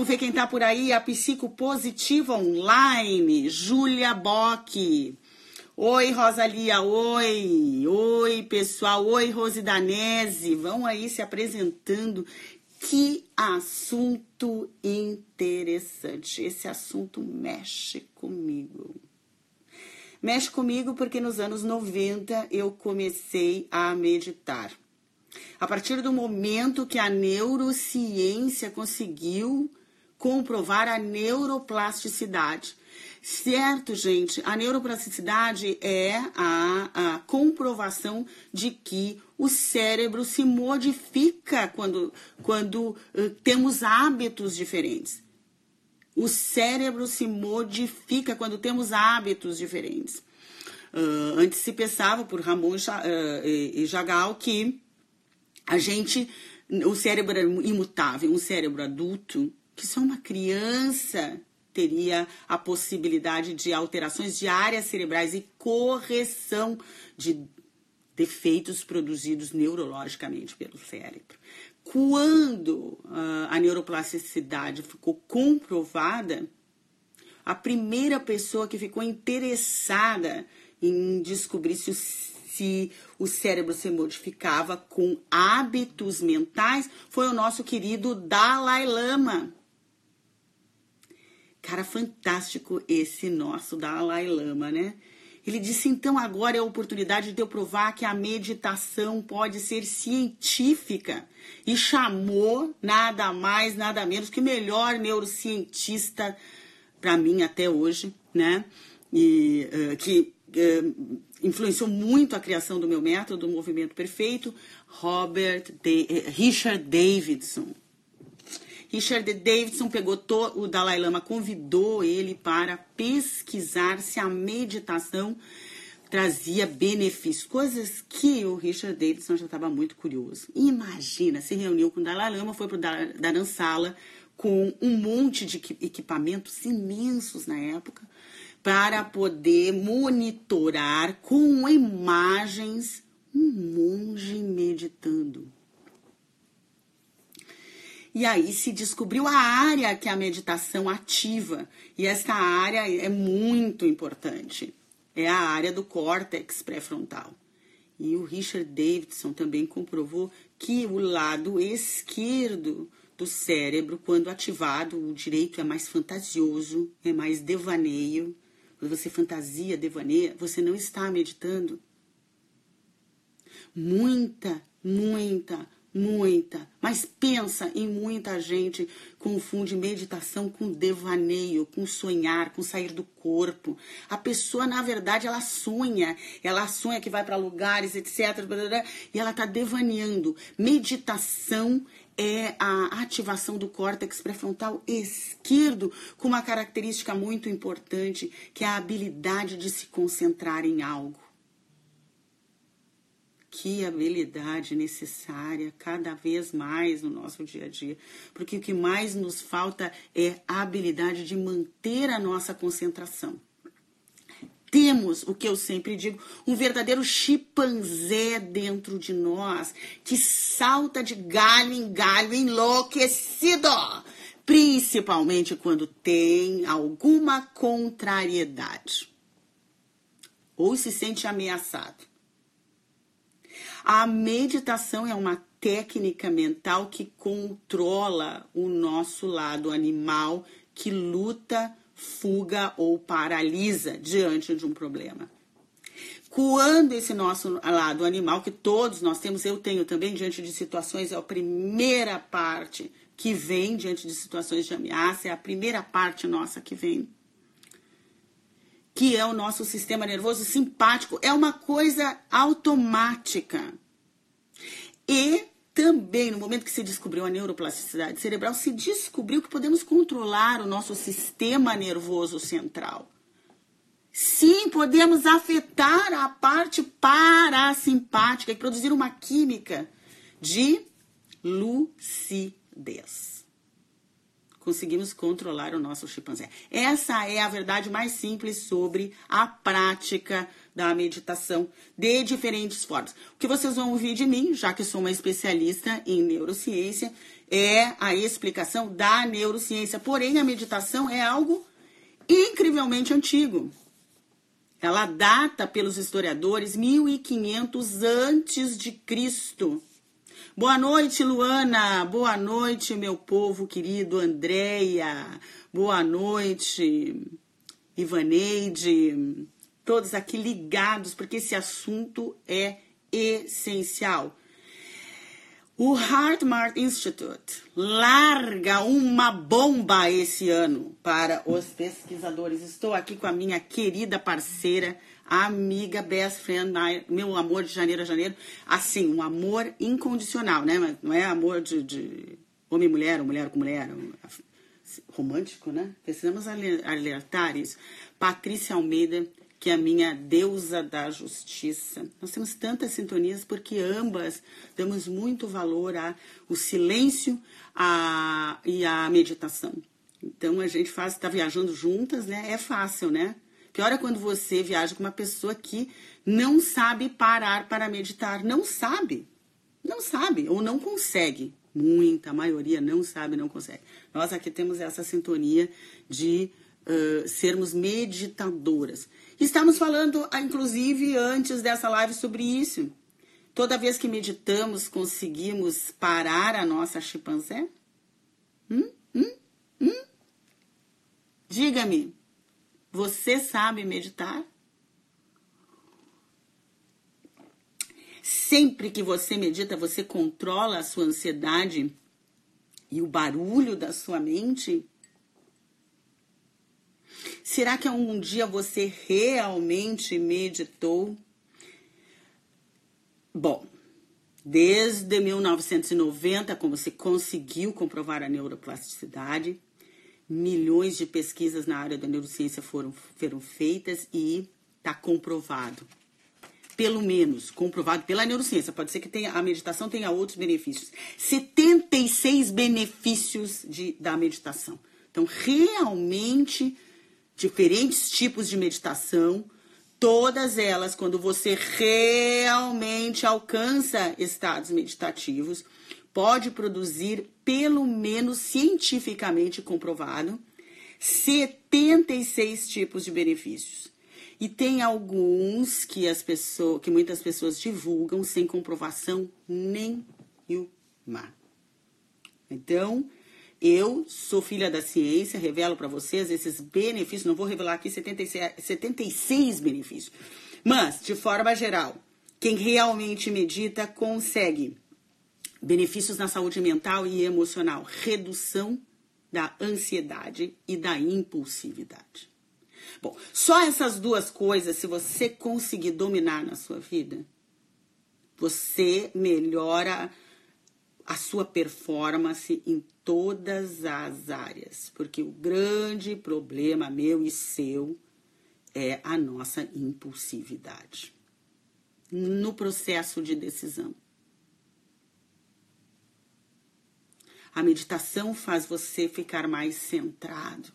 Vamos ver quem tá por aí. A Psicopositiva Online, Júlia Bock. Oi, Rosalia, oi. Oi, pessoal. Oi, Rose Danese. Vão aí se apresentando. Que assunto interessante. Esse assunto mexe comigo. Mexe comigo porque nos anos 90 eu comecei a meditar. A partir do momento que a neurociência conseguiu comprovar a neuroplasticidade. Certo, gente, a neuroplasticidade é a, a comprovação de que o cérebro se modifica quando, quando uh, temos hábitos diferentes. O cérebro se modifica quando temos hábitos diferentes. Uh, antes se pensava por Ramon e Jagal que a gente, o cérebro é imutável, um cérebro adulto, que só uma criança teria a possibilidade de alterações de áreas cerebrais e correção de defeitos produzidos neurologicamente pelo cérebro. Quando uh, a neuroplasticidade ficou comprovada, a primeira pessoa que ficou interessada em descobrir se o se o cérebro se modificava com hábitos mentais foi o nosso querido Dalai Lama. Cara, fantástico esse nosso Dalai Lama, né? Ele disse: então agora é a oportunidade de eu provar que a meditação pode ser científica. E chamou nada mais, nada menos que o melhor neurocientista para mim até hoje, né? E uh, que uh, influenciou muito a criação do meu método, do movimento perfeito, Robert De eh, Richard Davidson. Richard Davidson pegou o Dalai Lama, convidou ele para pesquisar se a meditação trazia benefícios, coisas que o Richard Davidson já estava muito curioso. Imagina, se reuniu com o Dalai Lama, foi para o Dharamsala com um monte de equipamentos imensos na época, para poder monitorar com imagens um monge meditando. E aí se descobriu a área que a meditação ativa. E essa área é muito importante. É a área do córtex pré-frontal. E o Richard Davidson também comprovou que o lado esquerdo do cérebro, quando ativado, o direito é mais fantasioso, é mais devaneio, quando você fantasia, devaneia, você não está meditando. Muita, muita, muita, mas pensa em muita gente confunde meditação com devaneio, com sonhar, com sair do corpo. A pessoa, na verdade, ela sonha, ela sonha que vai para lugares, etc. E ela está devaneando. Meditação é a ativação do córtex pré-frontal esquerdo, com uma característica muito importante, que é a habilidade de se concentrar em algo. Que habilidade necessária cada vez mais no nosso dia a dia, porque o que mais nos falta é a habilidade de manter a nossa concentração temos o que eu sempre digo, um verdadeiro chimpanzé dentro de nós, que salta de galho em galho enlouquecido, principalmente quando tem alguma contrariedade ou se sente ameaçado. A meditação é uma técnica mental que controla o nosso lado animal que luta fuga ou paralisa diante de um problema. Quando esse nosso lado animal, que todos nós temos, eu tenho também, diante de situações, é a primeira parte que vem diante de situações de ameaça, é a primeira parte nossa que vem. Que é o nosso sistema nervoso simpático, é uma coisa automática. E também, no momento que se descobriu a neuroplasticidade cerebral, se descobriu que podemos controlar o nosso sistema nervoso central. Sim, podemos afetar a parte parasimpática e produzir uma química de lucidez conseguimos controlar o nosso chimpanzé. Essa é a verdade mais simples sobre a prática da meditação de diferentes formas. O que vocês vão ouvir de mim, já que sou uma especialista em neurociência, é a explicação da neurociência. Porém, a meditação é algo incrivelmente antigo. Ela data pelos historiadores 1500 antes de Cristo. Boa noite, Luana. Boa noite, meu povo querido Andréia. Boa noite, Ivaneide. Todos aqui ligados, porque esse assunto é essencial. O HeartMart Institute larga uma bomba esse ano para os pesquisadores. Estou aqui com a minha querida parceira, amiga, best friend, meu amor de janeiro a janeiro. Assim, um amor incondicional, né? Não é amor de, de homem e mulher, ou mulher com mulher. Romântico, né? Precisamos alertar isso. Patrícia Almeida que é a minha deusa da justiça. Nós temos tantas sintonias porque ambas damos muito valor ao silêncio a, e à meditação. Então a gente faz, está viajando juntas, né? É fácil, né? Pior é quando você viaja com uma pessoa que não sabe parar para meditar. Não sabe. Não sabe ou não consegue. Muita maioria não sabe, não consegue. Nós aqui temos essa sintonia de uh, sermos meditadoras. Estamos falando, ah, inclusive, antes dessa live sobre isso. Toda vez que meditamos, conseguimos parar a nossa chimpanzé? Hum? Hum? Hum? Diga-me, você sabe meditar? Sempre que você medita, você controla a sua ansiedade e o barulho da sua mente? Será que algum dia você realmente meditou? Bom, desde 1990, como se conseguiu comprovar a neuroplasticidade, milhões de pesquisas na área da neurociência foram, foram feitas e está comprovado. Pelo menos comprovado pela neurociência. Pode ser que tenha, a meditação tenha outros benefícios. 76 benefícios de, da meditação. Então, realmente diferentes tipos de meditação, todas elas, quando você realmente alcança estados meditativos, pode produzir, pelo menos cientificamente comprovado, 76 tipos de benefícios. E tem alguns que as pessoas, que muitas pessoas divulgam sem comprovação nenhuma. Então, eu sou filha da ciência, revelo para vocês esses benefícios, não vou revelar aqui 76, 76 benefícios. Mas, de forma geral, quem realmente medita consegue benefícios na saúde mental e emocional, redução da ansiedade e da impulsividade. Bom, só essas duas coisas, se você conseguir dominar na sua vida, você melhora a sua performance em todas as áreas, porque o grande problema meu e seu é a nossa impulsividade no processo de decisão. A meditação faz você ficar mais centrado.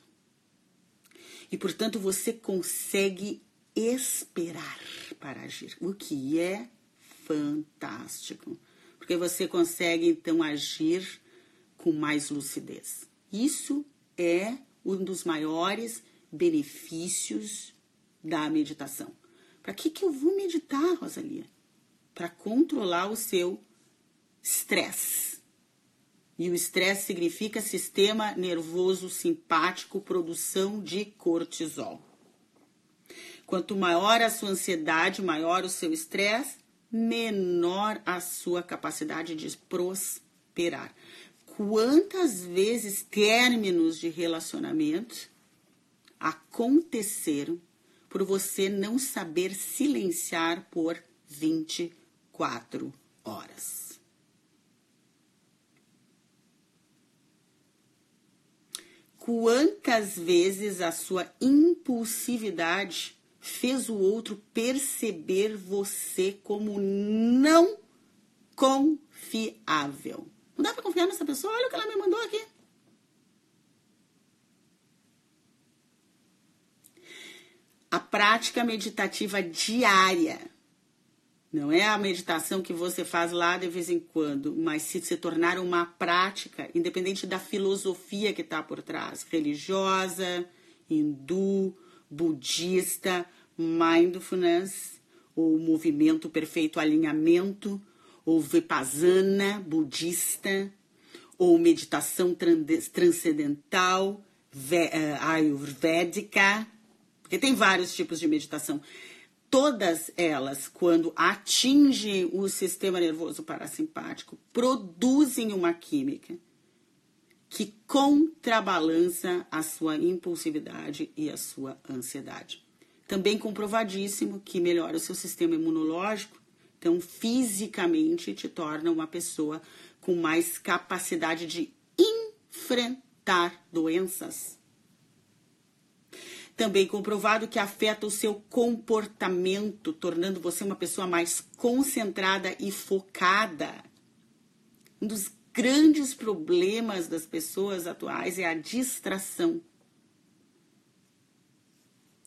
E, portanto, você consegue esperar para agir, o que é fantástico porque você consegue então agir com mais lucidez. Isso é um dos maiores benefícios da meditação. Para que, que eu vou meditar, Rosalia? Para controlar o seu estresse. E o estresse significa sistema nervoso simpático, produção de cortisol. Quanto maior a sua ansiedade, maior o seu estresse, menor a sua capacidade de prosperar. Quantas vezes términos de relacionamento aconteceram por você não saber silenciar por 24 horas? Quantas vezes a sua impulsividade fez o outro perceber você como não confiável. Não dá para confiar nessa pessoa? Olha o que ela me mandou aqui. A prática meditativa diária Não é a meditação que você faz lá de vez em quando, mas se se tornar uma prática, independente da filosofia que está por trás, religiosa, hindu, budista, mindfulness, ou movimento perfeito alinhamento, ou vipassana budista, ou meditação transcendental, eh, ayurvédica, porque tem vários tipos de meditação todas elas, quando atingem o sistema nervoso parasimpático, produzem uma química que contrabalança a sua impulsividade e a sua ansiedade. Também comprovadíssimo que melhora o seu sistema imunológico, então fisicamente te torna uma pessoa com mais capacidade de enfrentar doenças também comprovado que afeta o seu comportamento, tornando você uma pessoa mais concentrada e focada. Um dos grandes problemas das pessoas atuais é a distração.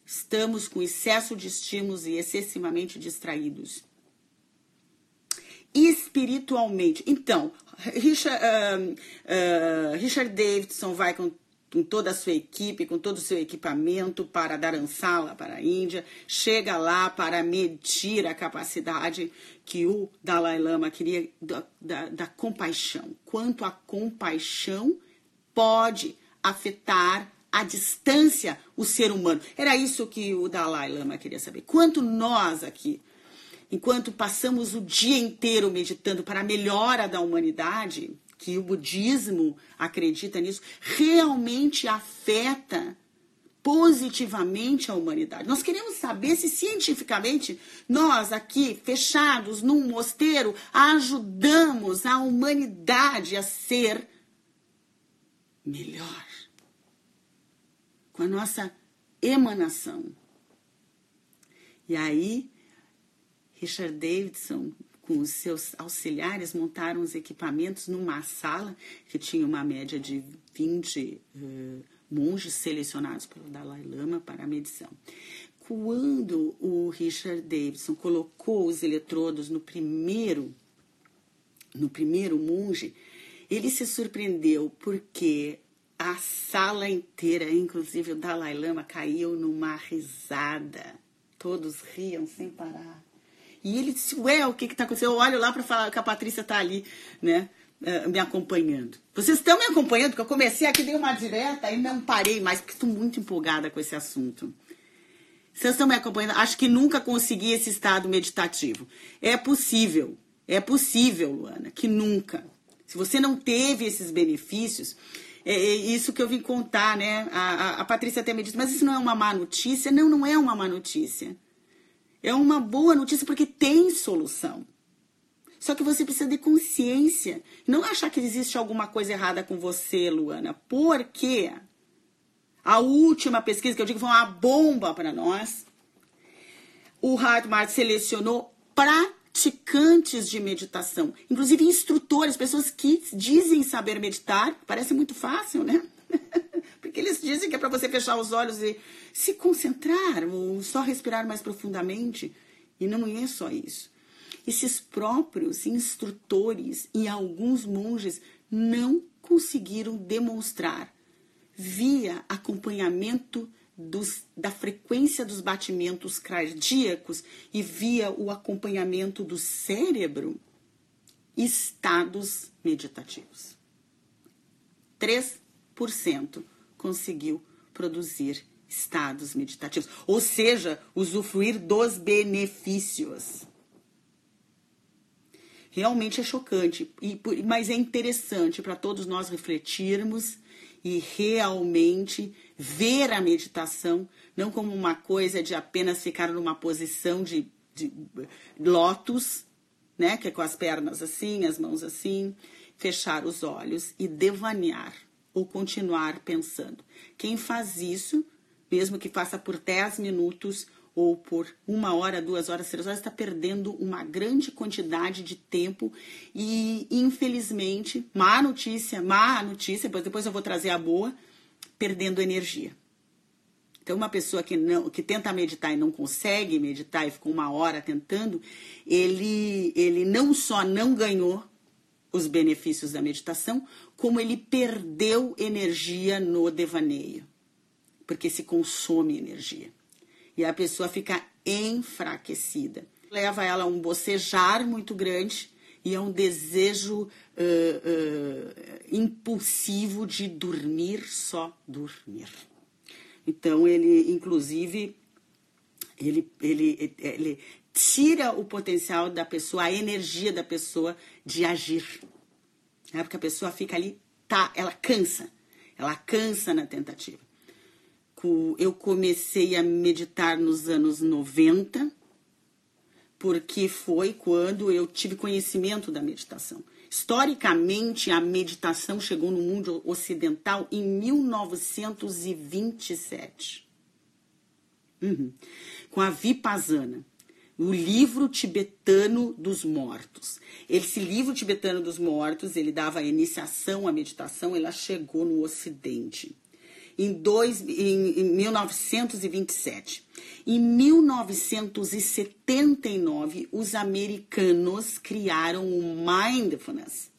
Estamos com excesso de estímulos e excessivamente distraídos. Espiritualmente, então, Richard, uh, uh, Richard Davidson vai com com toda a sua equipe, com todo o seu equipamento para Dharamsala, para a Índia, chega lá para medir a capacidade que o Dalai Lama queria da, da, da compaixão. Quanto a compaixão pode afetar a distância o ser humano. Era isso que o Dalai Lama queria saber. Quanto nós aqui, enquanto passamos o dia inteiro meditando para a melhora da humanidade, que o budismo acredita nisso, realmente afeta positivamente a humanidade. Nós queremos saber se cientificamente nós aqui, fechados num mosteiro, ajudamos a humanidade a ser melhor. Com a nossa emanação. E aí, Richard Davidson com os seus auxiliares, montaram os equipamentos numa sala que tinha uma média de 20 uh, monges selecionados pelo Dalai Lama para a medição. Quando o Richard Davidson colocou os eletrodos no primeiro, no primeiro monge, ele se surpreendeu porque a sala inteira, inclusive o Dalai Lama, caiu numa risada. Todos riam sem parar. E ele disse, ué, o que está acontecendo? Eu olho lá para falar que a Patrícia está ali, né? Eh, me acompanhando. Vocês estão me acompanhando? Porque eu comecei aqui, dei uma direta e não parei mais, porque estou muito empolgada com esse assunto. Vocês estão me acompanhando? Acho que nunca consegui esse estado meditativo. É possível, é possível, Luana, que nunca. Se você não teve esses benefícios, é, é isso que eu vim contar, né? A, a, a Patrícia até me disse, mas isso não é uma má notícia? Não, não é uma má notícia. É uma boa notícia porque tem solução. Só que você precisa de consciência. Não achar que existe alguma coisa errada com você, Luana. Porque a última pesquisa que eu digo foi uma bomba para nós. O Hartmart selecionou praticantes de meditação, inclusive instrutores, pessoas que dizem saber meditar. Parece muito fácil, né? Porque eles dizem que é para você fechar os olhos e se concentrar, ou só respirar mais profundamente. E não é só isso. Esses próprios instrutores e alguns monges não conseguiram demonstrar, via acompanhamento dos, da frequência dos batimentos cardíacos e via o acompanhamento do cérebro, estados meditativos. 3% conseguiu produzir estados meditativos, ou seja, usufruir dos benefícios. Realmente é chocante, mas é interessante para todos nós refletirmos e realmente ver a meditação não como uma coisa de apenas ficar numa posição de, de lótus, né, que é com as pernas assim, as mãos assim, fechar os olhos e devanear ou continuar pensando. Quem faz isso mesmo que faça por 10 minutos ou por uma hora, duas horas, três horas, está perdendo uma grande quantidade de tempo e, infelizmente, má notícia, má notícia, depois eu vou trazer a boa, perdendo energia. Então, uma pessoa que não que tenta meditar e não consegue meditar e ficou uma hora tentando, ele, ele não só não ganhou os benefícios da meditação, como ele perdeu energia no devaneio, porque se consome energia. E a pessoa fica enfraquecida. Leva ela a um bocejar muito grande e a um desejo uh, uh, impulsivo de dormir, só dormir. Então, ele, inclusive, ele, ele, ele tira o potencial da pessoa, a energia da pessoa de agir. É porque a pessoa fica ali, tá, ela cansa, ela cansa na tentativa. Eu comecei a meditar nos anos 90, porque foi quando eu tive conhecimento da meditação. Historicamente, a meditação chegou no mundo ocidental em 1927, uhum. com a Vipassana o livro tibetano dos mortos. Esse livro tibetano dos mortos, ele dava iniciação à meditação, ela chegou no Ocidente. Em, dois, em, em 1927. Em 1979, os americanos criaram o mindfulness.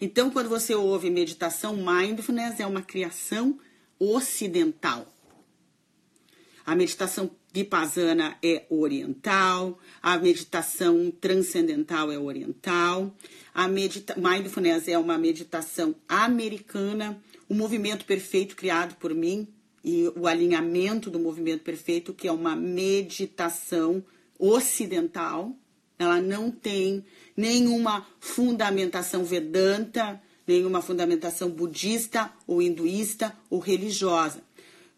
Então, quando você ouve meditação, mindfulness é uma criação ocidental. A meditação vipassana é oriental, a meditação transcendental é oriental, a medita mindfulness é uma meditação americana, o movimento perfeito criado por mim e o alinhamento do movimento perfeito, que é uma meditação ocidental. Ela não tem nenhuma fundamentação vedanta, nenhuma fundamentação budista ou hinduísta ou religiosa.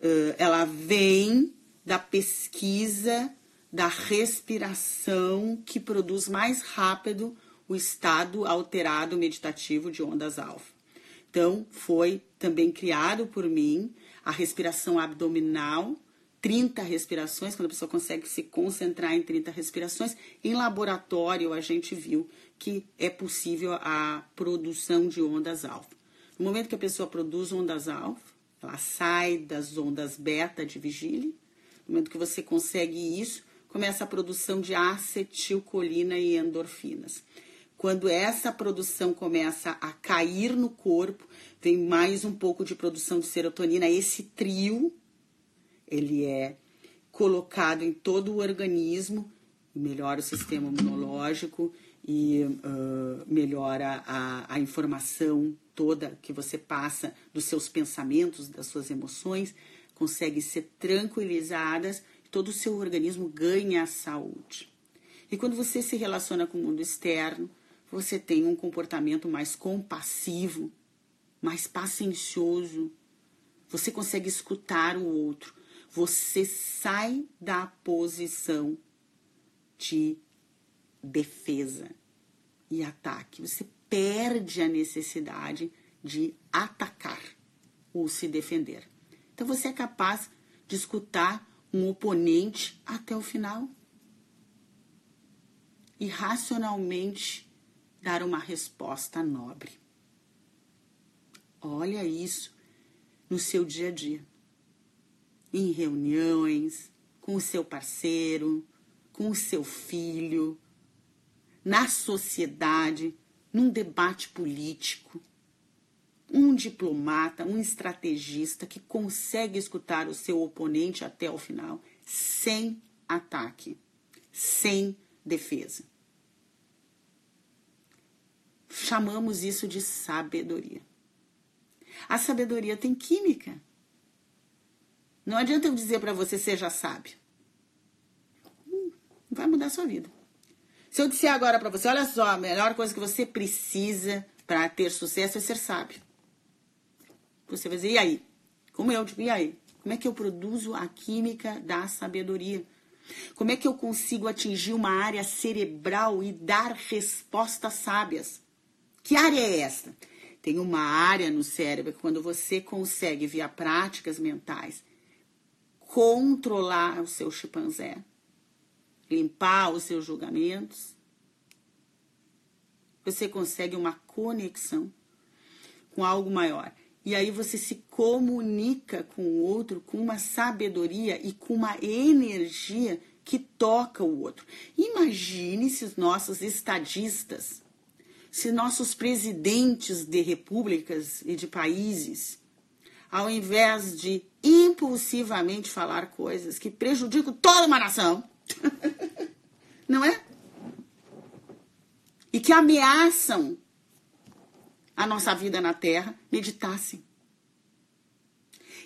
Uh, ela vem da pesquisa da respiração que produz mais rápido o estado alterado meditativo de ondas alfa. Então, foi também criado por mim a respiração abdominal, 30 respirações, quando a pessoa consegue se concentrar em 30 respirações. Em laboratório, a gente viu que é possível a produção de ondas alfa. No momento que a pessoa produz ondas alfa, ela sai das ondas beta de vigília no momento que você consegue isso, começa a produção de acetilcolina e endorfinas. Quando essa produção começa a cair no corpo, vem mais um pouco de produção de serotonina. Esse trio, ele é colocado em todo o organismo, melhora o sistema imunológico e uh, melhora a, a informação toda que você passa dos seus pensamentos, das suas emoções conseguem ser tranquilizadas, todo o seu organismo ganha saúde. E quando você se relaciona com o mundo externo, você tem um comportamento mais compassivo, mais paciencioso, você consegue escutar o outro, você sai da posição de defesa e ataque, você perde a necessidade de atacar ou se defender. Então você é capaz de escutar um oponente até o final e racionalmente dar uma resposta nobre. Olha isso no seu dia a dia, em reuniões, com o seu parceiro, com o seu filho, na sociedade, num debate político um diplomata, um estrategista que consegue escutar o seu oponente até o final sem ataque, sem defesa. Chamamos isso de sabedoria. A sabedoria tem química. Não adianta eu dizer para você seja sábio. Hum, vai mudar a sua vida. Se eu disser agora para você, olha só, a melhor coisa que você precisa para ter sucesso é ser sábio. Você vai dizer, e aí? Como eu, tipo, e aí? Como é que eu produzo a química da sabedoria? Como é que eu consigo atingir uma área cerebral e dar respostas sábias? Que área é esta? Tem uma área no cérebro que quando você consegue, via práticas mentais, controlar o seu chimpanzé, limpar os seus julgamentos, você consegue uma conexão com algo maior. E aí você se comunica com o outro com uma sabedoria e com uma energia que toca o outro. Imagine se os nossos estadistas, se nossos presidentes de repúblicas e de países, ao invés de impulsivamente falar coisas que prejudicam toda uma nação, não é? E que ameaçam a nossa vida na Terra, meditassem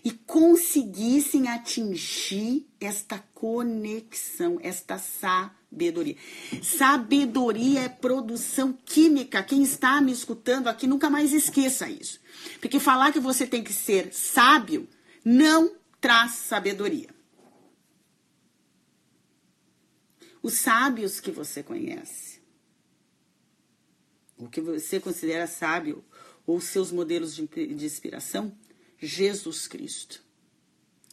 e conseguissem atingir esta conexão, esta sabedoria. Sabedoria é produção química. Quem está me escutando aqui, nunca mais esqueça isso. Porque falar que você tem que ser sábio não traz sabedoria. Os sábios que você conhece, o que você considera sábio, ou seus modelos de, de inspiração, Jesus Cristo.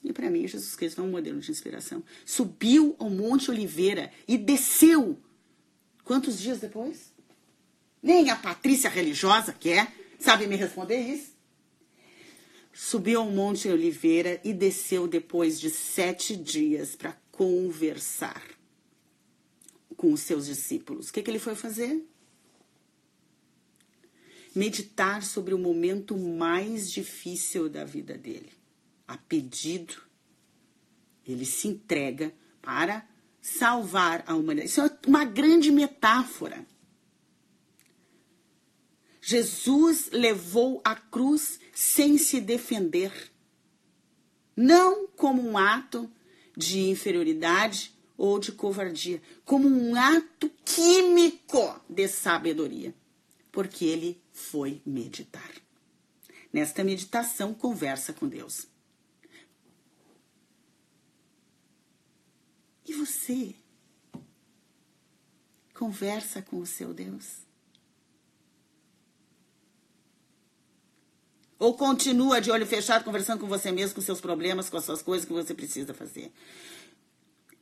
E para mim, Jesus Cristo é um modelo de inspiração. Subiu ao Monte Oliveira e desceu. Quantos dias depois? Nem a Patrícia religiosa quer, sabe me responder isso? Subiu ao Monte Oliveira e desceu depois de sete dias para conversar com os seus discípulos. O que, que ele foi fazer? meditar sobre o momento mais difícil da vida dele. A pedido, ele se entrega para salvar a humanidade. Isso é uma grande metáfora. Jesus levou a cruz sem se defender, não como um ato de inferioridade ou de covardia, como um ato químico de sabedoria, porque ele foi meditar. Nesta meditação, conversa com Deus. E você? Conversa com o seu Deus? Ou continua de olho fechado conversando com você mesmo, com seus problemas, com as suas coisas que você precisa fazer?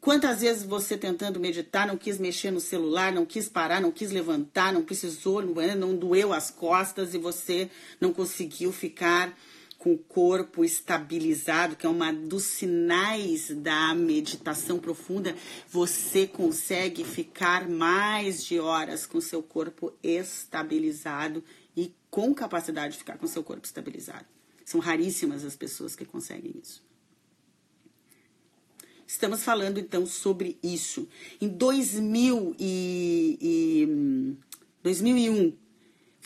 Quantas vezes você tentando meditar não quis mexer no celular, não quis parar, não quis levantar, não precisou, não doeu as costas e você não conseguiu ficar com o corpo estabilizado, que é uma dos sinais da meditação profunda, você consegue ficar mais de horas com seu corpo estabilizado e com capacidade de ficar com seu corpo estabilizado. São raríssimas as pessoas que conseguem isso. Estamos falando então sobre isso. Em 2000 e, e 2001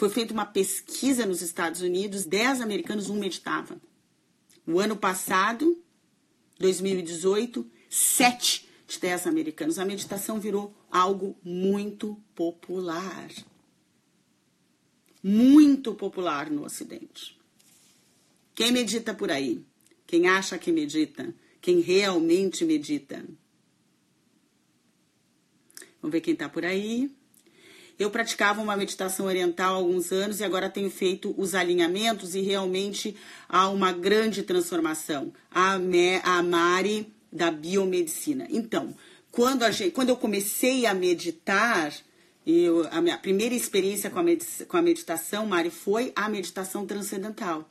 foi feita uma pesquisa nos Estados Unidos, 10 americanos, um meditava. No ano passado, 2018, 7 de 10 americanos. A meditação virou algo muito popular. Muito popular no Ocidente. Quem medita por aí? Quem acha que medita? quem realmente medita. Vamos ver quem está por aí. Eu praticava uma meditação oriental há alguns anos e agora tenho feito os alinhamentos e realmente há uma grande transformação. A, Me, a Mari da biomedicina. Então, quando, gente, quando eu comecei a meditar, eu, a minha primeira experiência com a, com a meditação, Mari, foi a meditação transcendental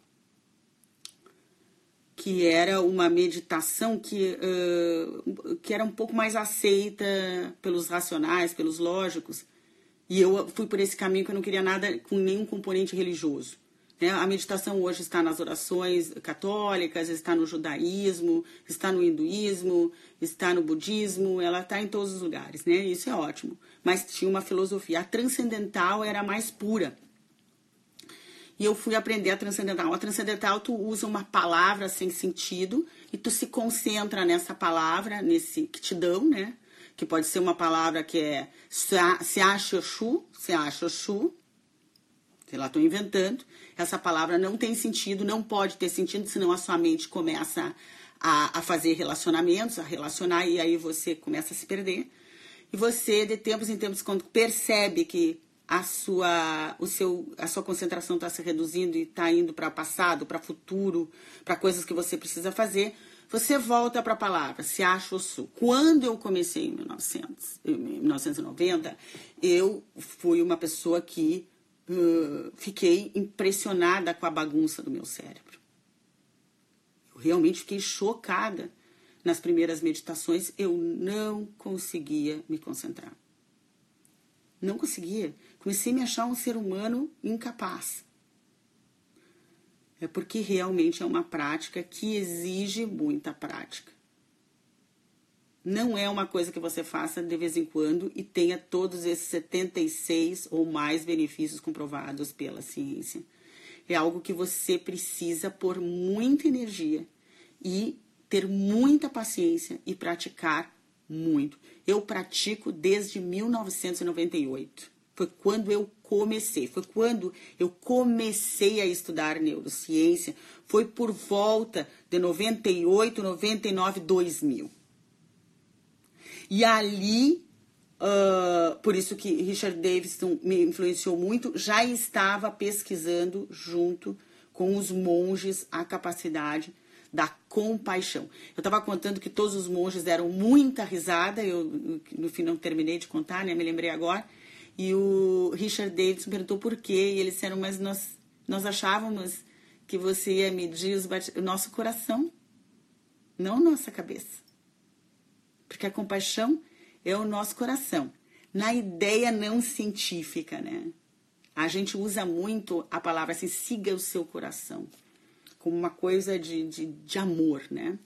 que era uma meditação que, uh, que era um pouco mais aceita pelos racionais, pelos lógicos. E eu fui por esse caminho que eu não queria nada com nenhum componente religioso. Né? A meditação hoje está nas orações católicas, está no judaísmo, está no hinduísmo, está no budismo, ela está em todos os lugares, né? Isso é ótimo. Mas tinha uma filosofia. A transcendental era mais pura e eu fui aprender a transcendental. A transcendental, tu usa uma palavra sem sentido e tu se concentra nessa palavra, nesse que te dão, né? Que pode ser uma palavra que é se acha chu, sei lá, estou inventando. Essa palavra não tem sentido, não pode ter sentido, senão a sua mente começa a, a fazer relacionamentos, a relacionar, e aí você começa a se perder. E você, de tempos em tempos, quando percebe que a sua, o seu, a sua concentração está se reduzindo e está indo para passado, para futuro, para coisas que você precisa fazer, você volta para a palavra, se acha o sul. Quando eu comecei em 1900, 1990, eu fui uma pessoa que uh, fiquei impressionada com a bagunça do meu cérebro. Eu realmente fiquei chocada. Nas primeiras meditações, eu não conseguia me concentrar. Não conseguia. Comecei a me achar um ser humano incapaz. É porque realmente é uma prática que exige muita prática. Não é uma coisa que você faça de vez em quando e tenha todos esses 76 ou mais benefícios comprovados pela ciência. É algo que você precisa pôr muita energia e ter muita paciência e praticar muito. Eu pratico desde 1998. Foi quando eu comecei, foi quando eu comecei a estudar neurociência, foi por volta de 98, 99, 2000. E ali, uh, por isso que Richard Davidson me influenciou muito, já estava pesquisando junto com os monges a capacidade da compaixão. Eu estava contando que todos os monges deram muita risada, eu no fim não terminei de contar, né? Me lembrei agora. E o Richard Davidson perguntou por quê, e eles disseram, mas nós, nós achávamos que você ia medir o nosso coração, não nossa cabeça porque a compaixão é o nosso coração. Na ideia não científica, né? A gente usa muito a palavra assim, siga o seu coração, como uma coisa de, de, de amor, né?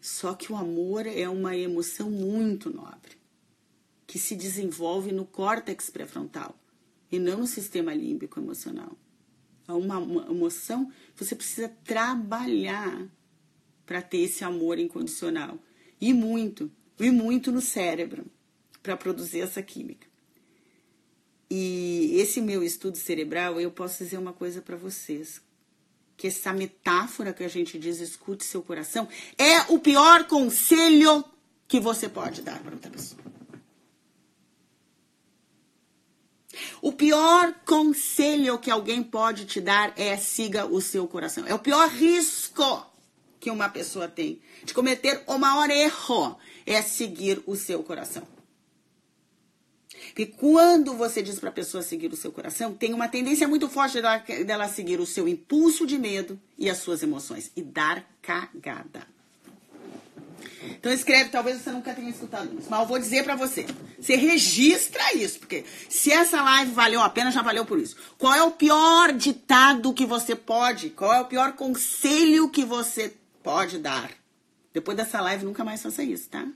Só que o amor é uma emoção muito nobre, que se desenvolve no córtex pré-frontal e não no sistema límbico emocional. É uma, uma emoção que você precisa trabalhar para ter esse amor incondicional. E muito e muito no cérebro para produzir essa química. E esse meu estudo cerebral, eu posso dizer uma coisa para vocês, que essa metáfora que a gente diz, escute seu coração, é o pior conselho que você pode dar para outra pessoa. O pior conselho que alguém pode te dar é siga o seu coração. É o pior risco que uma pessoa tem de cometer o maior erro é seguir o seu coração. Porque quando você diz para a pessoa seguir o seu coração, tem uma tendência muito forte dela, dela seguir o seu impulso de medo e as suas emoções e dar cagada. Então escreve, talvez você nunca tenha escutado isso, mas eu vou dizer para você. Você registra isso, porque se essa live valeu a pena, já valeu por isso. Qual é o pior ditado que você pode? Qual é o pior conselho que você pode dar? Depois dessa live, nunca mais faça isso, tá?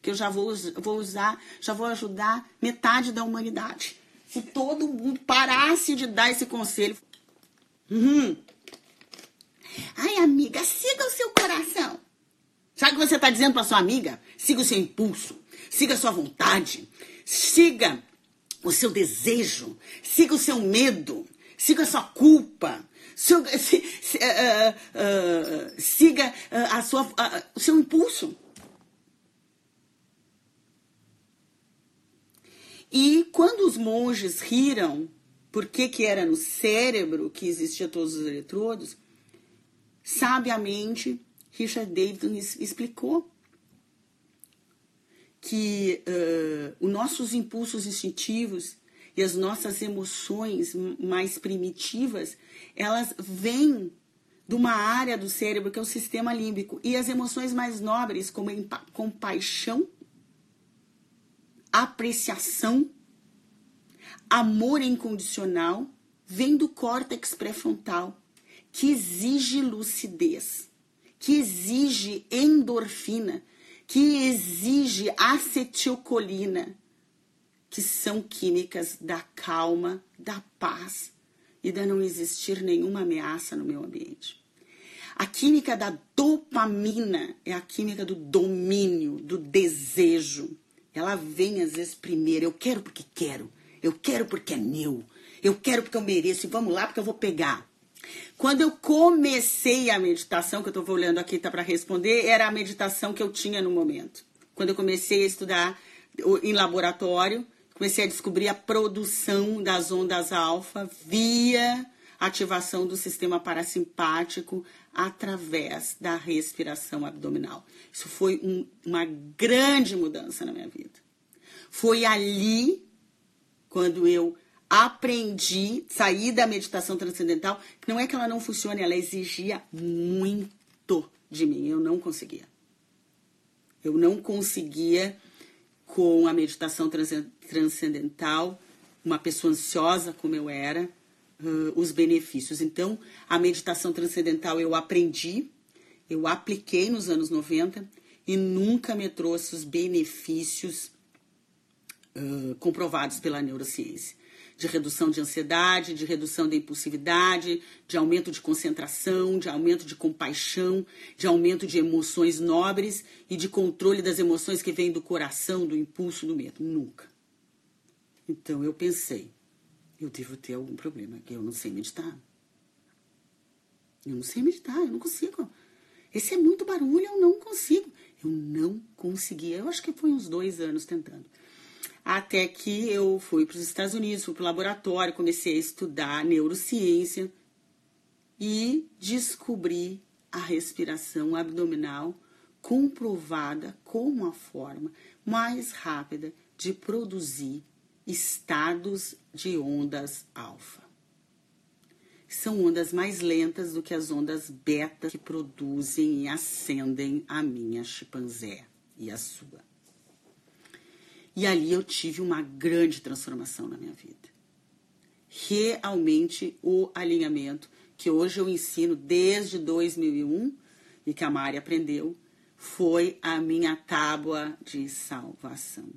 Que eu já vou, vou usar, já vou ajudar metade da humanidade. Se todo mundo parasse de dar esse conselho. Uhum. Ai, amiga, siga o seu coração. Sabe o que você está dizendo para sua amiga? Siga o seu impulso, siga a sua vontade, siga o seu desejo, siga o seu medo, siga a sua culpa, siga, se, se, uh, uh, siga a sua, o seu impulso. E quando os monges riram, por que, que era no cérebro que existia todos os eletrodos, sabiamente Richard Davidson explicou que uh, os nossos impulsos instintivos e as nossas emoções mais primitivas, elas vêm de uma área do cérebro que é o sistema límbico. E as emoções mais nobres, como compaixão, apreciação, amor incondicional, vêm do córtex pré-frontal, que exige lucidez, que exige endorfina, que exige acetilcolina, que são químicas da calma, da paz e da não existir nenhuma ameaça no meu ambiente. A química da dopamina é a química do domínio, do desejo. Ela vem às vezes primeiro. Eu quero porque quero. Eu quero porque é meu. Eu quero porque eu mereço. E vamos lá porque eu vou pegar. Quando eu comecei a meditação, que eu estou olhando aqui, tá para responder, era a meditação que eu tinha no momento. Quando eu comecei a estudar em laboratório, comecei a descobrir a produção das ondas alfa via ativação do sistema parasimpático através da respiração abdominal. Isso foi um, uma grande mudança na minha vida. Foi ali quando eu aprendi, saí da meditação transcendental, que não é que ela não funcione, ela exigia muito de mim. Eu não conseguia. Eu não conseguia com a meditação transcendental, uma pessoa ansiosa como eu era, uh, os benefícios. Então, a meditação transcendental eu aprendi, eu apliquei nos anos 90 e nunca me trouxe os benefícios uh, comprovados pela neurociência de redução de ansiedade, de redução da impulsividade, de aumento de concentração, de aumento de compaixão, de aumento de emoções nobres e de controle das emoções que vêm do coração, do impulso, do medo. Nunca. Então eu pensei, eu devo ter algum problema, que eu não sei meditar. Eu não sei meditar, eu não consigo. Esse é muito barulho, eu não consigo. Eu não conseguia. Eu acho que foi uns dois anos tentando. Até que eu fui para os Estados Unidos, fui para o laboratório, comecei a estudar neurociência e descobri a respiração abdominal comprovada como a forma mais rápida de produzir estados de ondas alfa. São ondas mais lentas do que as ondas beta que produzem e acendem a minha chimpanzé e a sua. E ali eu tive uma grande transformação na minha vida. Realmente o alinhamento que hoje eu ensino desde 2001 e que a Mari aprendeu foi a minha tábua de salvação.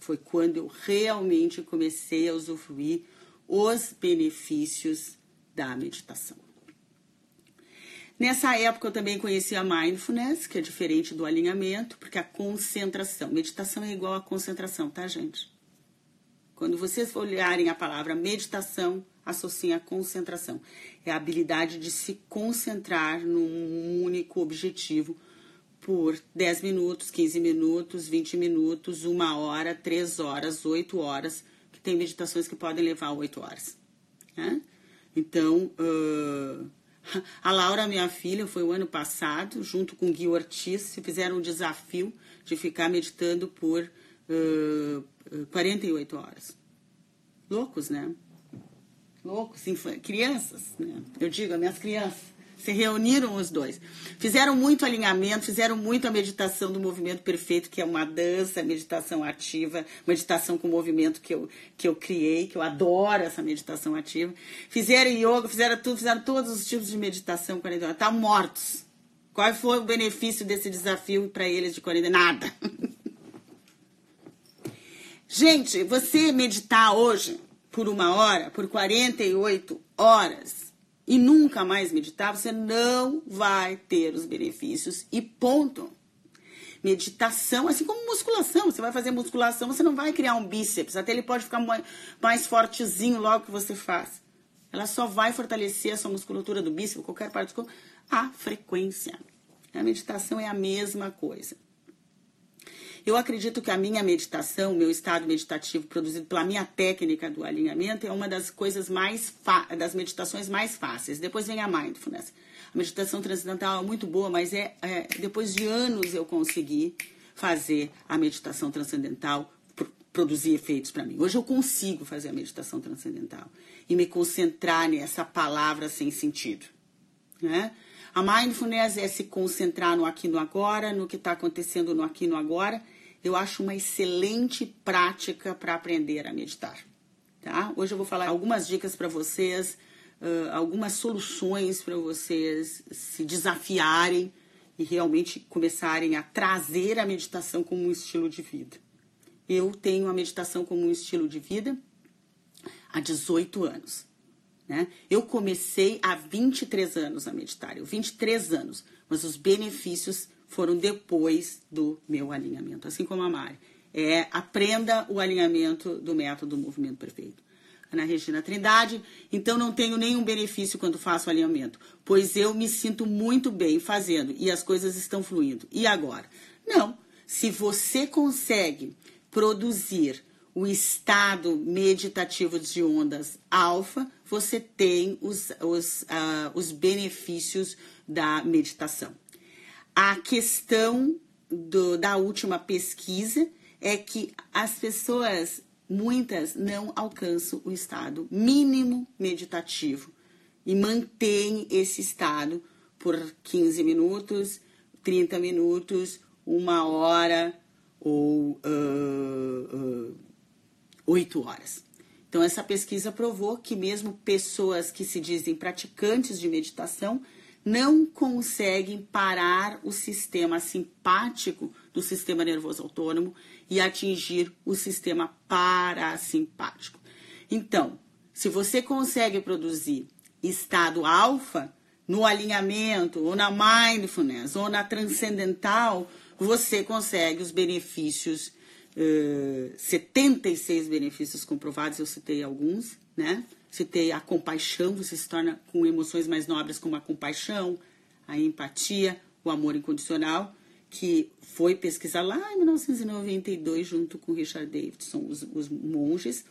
Foi quando eu realmente comecei a usufruir os benefícios da meditação. Nessa época eu também conheci a mindfulness, que é diferente do alinhamento, porque a concentração, meditação é igual a concentração, tá, gente? Quando vocês olharem a palavra meditação, associem a concentração. É a habilidade de se concentrar num único objetivo por 10 minutos, 15 minutos, 20 minutos, uma hora, 3 horas, 8 horas, que tem meditações que podem levar 8 horas. Né? Então, uh, a Laura, minha filha, foi o ano passado, junto com o Gui Ortiz, fizeram um desafio de ficar meditando por uh, 48 horas. Loucos, né? Loucos, crianças, né? Eu digo, as minhas crianças se reuniram os dois. Fizeram muito alinhamento, fizeram muito a meditação do movimento perfeito, que é uma dança, meditação ativa, meditação com movimento que eu, que eu criei, que eu adoro essa meditação ativa. Fizeram yoga, fizeram tudo, fizeram todos os tipos de meditação 40 horas. Estão mortos. Qual foi o benefício desse desafio para eles de 40? Nada. Gente, você meditar hoje por uma hora, por 48 horas, e nunca mais meditar, você não vai ter os benefícios e ponto. Meditação, assim como musculação, você vai fazer musculação, você não vai criar um bíceps, até ele pode ficar mais fortezinho logo que você faz. Ela só vai fortalecer a sua musculatura do bíceps, qualquer parte do corpo, a frequência. A meditação é a mesma coisa. Eu acredito que a minha meditação, meu estado meditativo produzido pela minha técnica do alinhamento é uma das coisas mais das meditações mais fáceis. Depois vem a mindfulness. A meditação transcendental é muito boa, mas é, é depois de anos eu consegui fazer a meditação transcendental produzir efeitos para mim. Hoje eu consigo fazer a meditação transcendental e me concentrar nessa palavra sem sentido, né? A mindfulness é se concentrar no aqui no agora, no que está acontecendo no aqui no agora. Eu acho uma excelente prática para aprender a meditar. Tá? Hoje eu vou falar algumas dicas para vocês, uh, algumas soluções para vocês se desafiarem e realmente começarem a trazer a meditação como um estilo de vida. Eu tenho a meditação como um estilo de vida há 18 anos. Né? Eu comecei há 23 anos a meditar, eu 23 anos, mas os benefícios foram depois do meu alinhamento, assim como a Mari. É, aprenda o alinhamento do método do movimento perfeito. Ana Regina Trindade, então não tenho nenhum benefício quando faço alinhamento, pois eu me sinto muito bem fazendo e as coisas estão fluindo. E agora? Não. Se você consegue produzir o estado meditativo de ondas alfa, você tem os, os, uh, os benefícios da meditação. A questão do, da última pesquisa é que as pessoas muitas não alcançam o estado mínimo meditativo e mantêm esse estado por 15 minutos, 30 minutos, uma hora ou uh, uh, 8 horas. Então, essa pesquisa provou que mesmo pessoas que se dizem praticantes de meditação não conseguem parar o sistema simpático do sistema nervoso autônomo e atingir o sistema parasimpático. Então, se você consegue produzir estado alfa no alinhamento, ou na mindfulness, ou na transcendental, você consegue os benefícios, uh, 76 benefícios comprovados, eu citei alguns, né? Citei a compaixão, você se torna com emoções mais nobres como a compaixão, a empatia, o amor incondicional, que foi pesquisar lá em 1992 junto com Richard Davidson, os, os monges,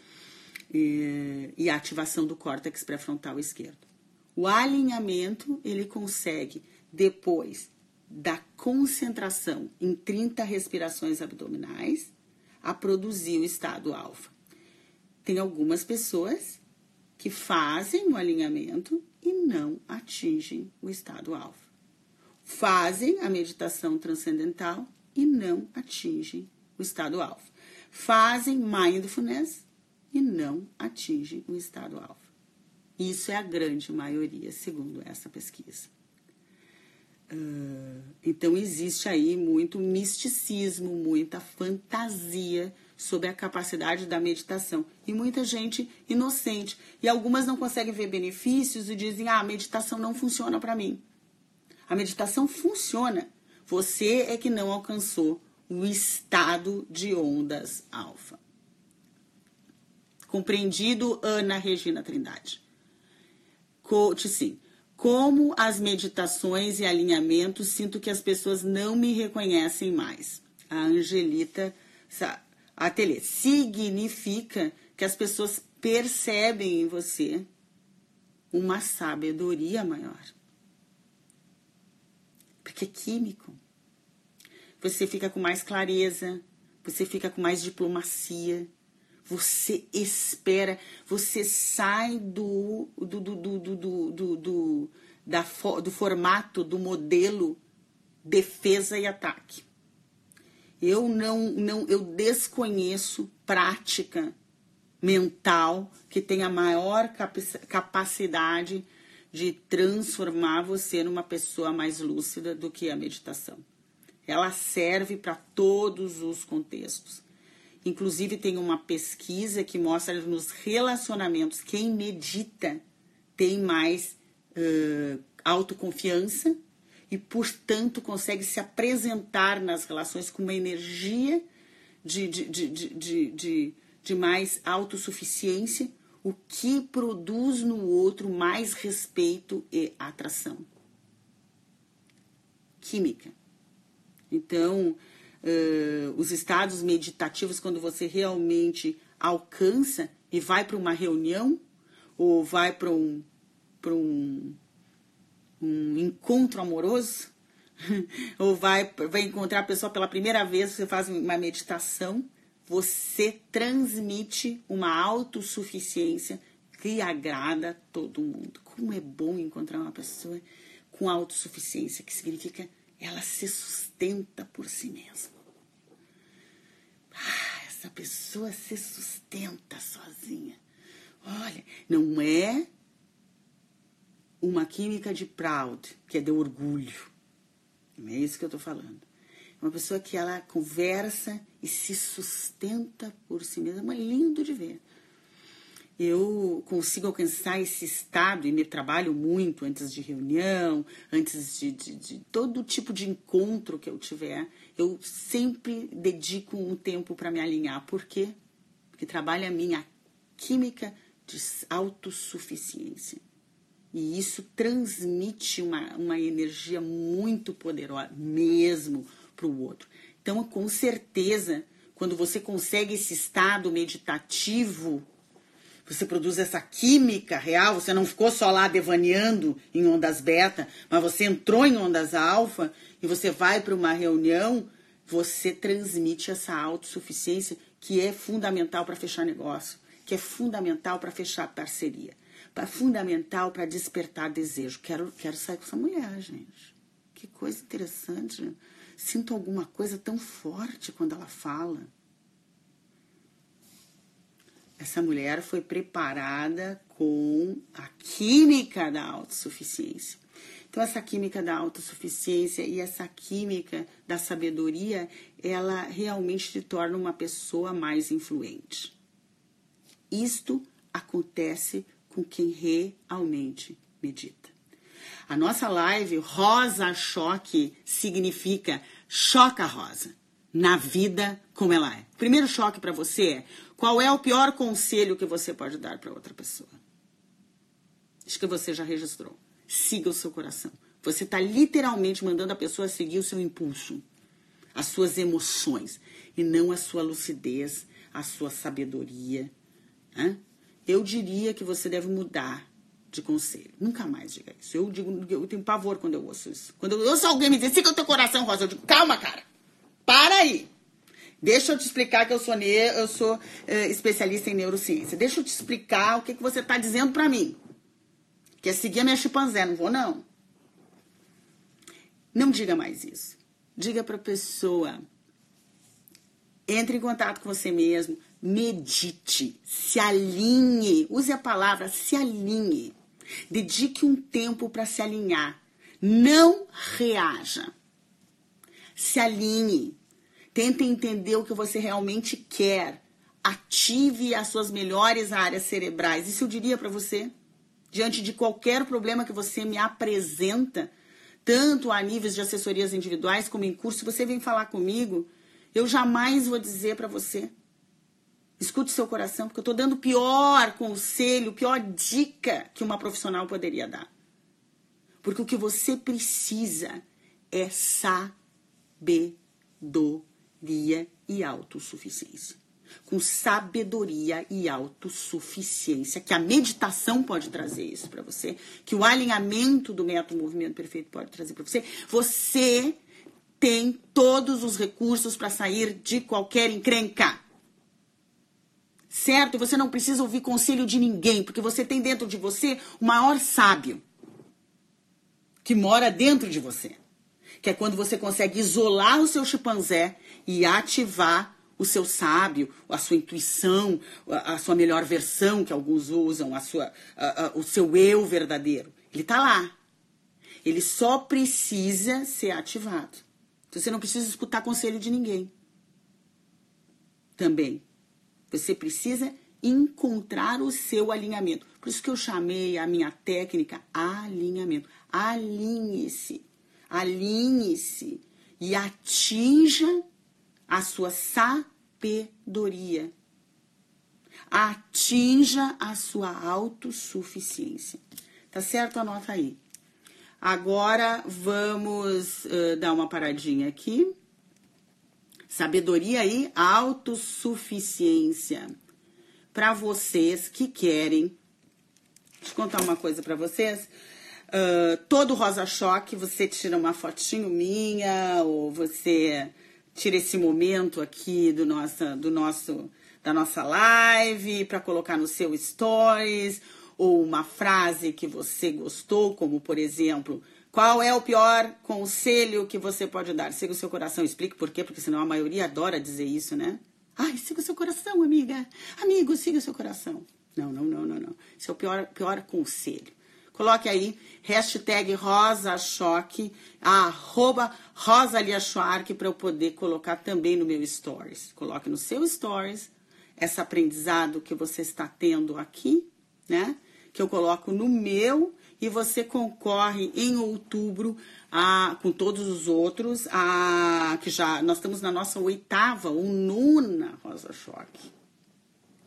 e, e a ativação do córtex pré-frontal esquerdo. O alinhamento ele consegue depois da concentração em 30 respirações abdominais a produzir o estado alfa. Tem algumas pessoas que fazem o alinhamento e não atingem o estado alfa. Fazem a meditação transcendental e não atingem o estado alfa. Fazem mindfulness e não atingem o estado alfa. Isso é a grande maioria, segundo essa pesquisa. Uh, então existe aí muito misticismo, muita fantasia sobre a capacidade da meditação. E muita gente inocente. E algumas não conseguem ver benefícios e dizem: ah, a meditação não funciona para mim. A meditação funciona. Você é que não alcançou o estado de ondas alfa. Compreendido, Ana Regina Trindade. Coach, sim. Como as meditações e alinhamentos, sinto que as pessoas não me reconhecem mais. A Angelita Ateliê. Significa que as pessoas percebem em você uma sabedoria maior. Porque é químico. Você fica com mais clareza, você fica com mais diplomacia, você espera, você sai do, do, do, do, do, do, do, da, do formato, do modelo defesa e ataque. Eu não, não, eu desconheço prática mental que tenha maior capacidade de transformar você numa pessoa mais lúcida do que a meditação. Ela serve para todos os contextos. Inclusive, tem uma pesquisa que mostra nos relacionamentos quem medita tem mais uh, autoconfiança e, portanto, consegue se apresentar nas relações com uma energia de, de, de, de, de, mais autossuficiência, o que produz no outro mais respeito e atração. Química. Então, uh, os estados meditativos, quando você realmente alcança e vai para uma reunião ou vai para um, um um encontro amoroso, ou vai, vai encontrar a pessoa pela primeira vez, você faz uma meditação, você transmite uma autossuficiência que agrada todo mundo. Como é bom encontrar uma pessoa com autossuficiência, que significa ela se sustenta por si mesma. Ah, essa pessoa se sustenta sozinha. Olha, não é uma química de proud, que é de orgulho. Não é isso que eu estou falando. É uma pessoa que ela conversa e se sustenta por si mesma. É lindo de ver. Eu consigo alcançar esse estado e me trabalho muito antes de reunião, antes de, de, de todo tipo de encontro que eu tiver. Eu sempre dedico um tempo para me alinhar. Por quê? Porque trabalha a minha química de autossuficiência. E isso transmite uma, uma energia muito poderosa mesmo para o outro. Então, com certeza, quando você consegue esse estado meditativo, você produz essa química real, você não ficou só lá devaneando em ondas beta, mas você entrou em ondas alfa e você vai para uma reunião, você transmite essa autossuficiência que é fundamental para fechar negócio, que é fundamental para fechar parceria, é fundamental para despertar desejo. Quero, quero sair com essa mulher, gente. Que coisa interessante. Sinto alguma coisa tão forte quando ela fala. Essa mulher foi preparada com a química da autossuficiência. Então, essa química da autossuficiência e essa química da sabedoria, ela realmente te torna uma pessoa mais influente. Isto acontece com quem realmente medita. A nossa live Rosa Choque significa choca rosa na vida como ela é. Primeiro choque para você é qual é o pior conselho que você pode dar para outra pessoa? Acho que você já registrou siga o seu coração. Você está literalmente mandando a pessoa seguir o seu impulso, as suas emoções, e não a sua lucidez, a sua sabedoria. Né? Eu diria que você deve mudar de conselho. Nunca mais diga isso. Eu digo, eu tenho pavor quando eu ouço isso. Quando eu ouço alguém me dizer, siga o teu coração, Rosa, eu digo, calma, cara. Para aí. Deixa eu te explicar que eu sou, ne eu sou é, especialista em neurociência. Deixa eu te explicar o que, que você está dizendo para mim. Quer seguir a minha chimpanzé, não vou não. Não diga mais isso. Diga para a pessoa, entre em contato com você mesmo, medite, se alinhe, use a palavra se alinhe. Dedique um tempo para se alinhar. Não reaja. Se alinhe. Tente entender o que você realmente quer. Ative as suas melhores áreas cerebrais. Isso eu diria para você diante de qualquer problema que você me apresenta, tanto a níveis de assessorias individuais como em curso, você vem falar comigo, eu jamais vou dizer para você. Escute seu coração, porque eu estou dando o pior conselho, pior dica que uma profissional poderia dar. Porque o que você precisa é sabedoria e autossuficiência com sabedoria e autossuficiência, que a meditação pode trazer isso para você, que o alinhamento do método movimento perfeito pode trazer para você. Você tem todos os recursos para sair de qualquer encrenca. Certo? Você não precisa ouvir conselho de ninguém, porque você tem dentro de você o maior sábio que mora dentro de você. Que é quando você consegue isolar o seu chimpanzé e ativar o seu sábio, a sua intuição, a, sua melhor versão, que alguns usam, a sua, a, a, o seu eu verdadeiro. Ele está lá. Ele só precisa ser ativado. Então, você não precisa escutar conselho de ninguém. Também. Você precisa encontrar o seu alinhamento. Por isso que eu chamei a minha técnica alinhamento. Alinhe-se. Alinhe-se e atinja a sua sabedoria. Atinja a sua autossuficiência. Tá certo? Anota aí. Agora vamos uh, dar uma paradinha aqui. Sabedoria e autossuficiência. Para vocês que querem. Deixa eu contar uma coisa para vocês. Uh, todo rosa choque, você tira uma fotinho minha, ou você tira esse momento aqui do nossa, do nosso, da nossa live para colocar no seu stories ou uma frase que você gostou, como por exemplo, qual é o pior conselho que você pode dar? Siga o seu coração, explique por quê, porque senão a maioria adora dizer isso, né? Ai, siga o seu coração, amiga. Amigo, siga o seu coração. Não, não, não, não, não. Esse é o pior, pior conselho. Coloque aí, hashtag Rosa Choque, arroba Rosalia Schwark, para eu poder colocar também no meu stories. Coloque no seu stories esse aprendizado que você está tendo aqui, né? Que eu coloco no meu e você concorre em outubro a, com todos os outros, a, que já nós estamos na nossa oitava ou nona Rosa Choque.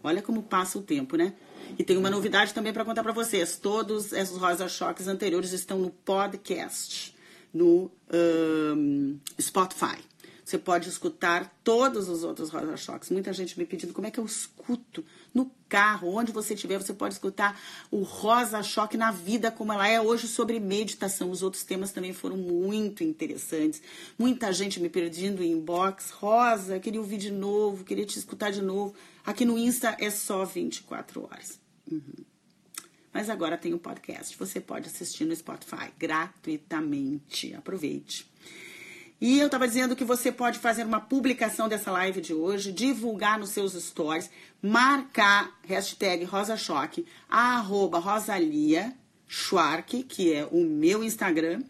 Olha como passa o tempo, né? E tem uma novidade também para contar para vocês. Todos esses Rosa Choques anteriores estão no podcast, no um, Spotify. você pode escutar todos os outros Rosa Choques. Muita gente me pedindo como é que eu escuto no carro, onde você estiver, você pode escutar o Rosa Choque na vida como ela é hoje sobre meditação. Os outros temas também foram muito interessantes. Muita gente me pedindo em inbox, Rosa, queria ouvir de novo, queria te escutar de novo. Aqui no Insta é só 24 horas. Uhum. Mas agora tem o um podcast. Você pode assistir no Spotify gratuitamente. Aproveite. E eu estava dizendo que você pode fazer uma publicação dessa live de hoje, divulgar nos seus stories, marcar hashtag RosaChoque, arroba Rosalia Schwark, que é o meu Instagram,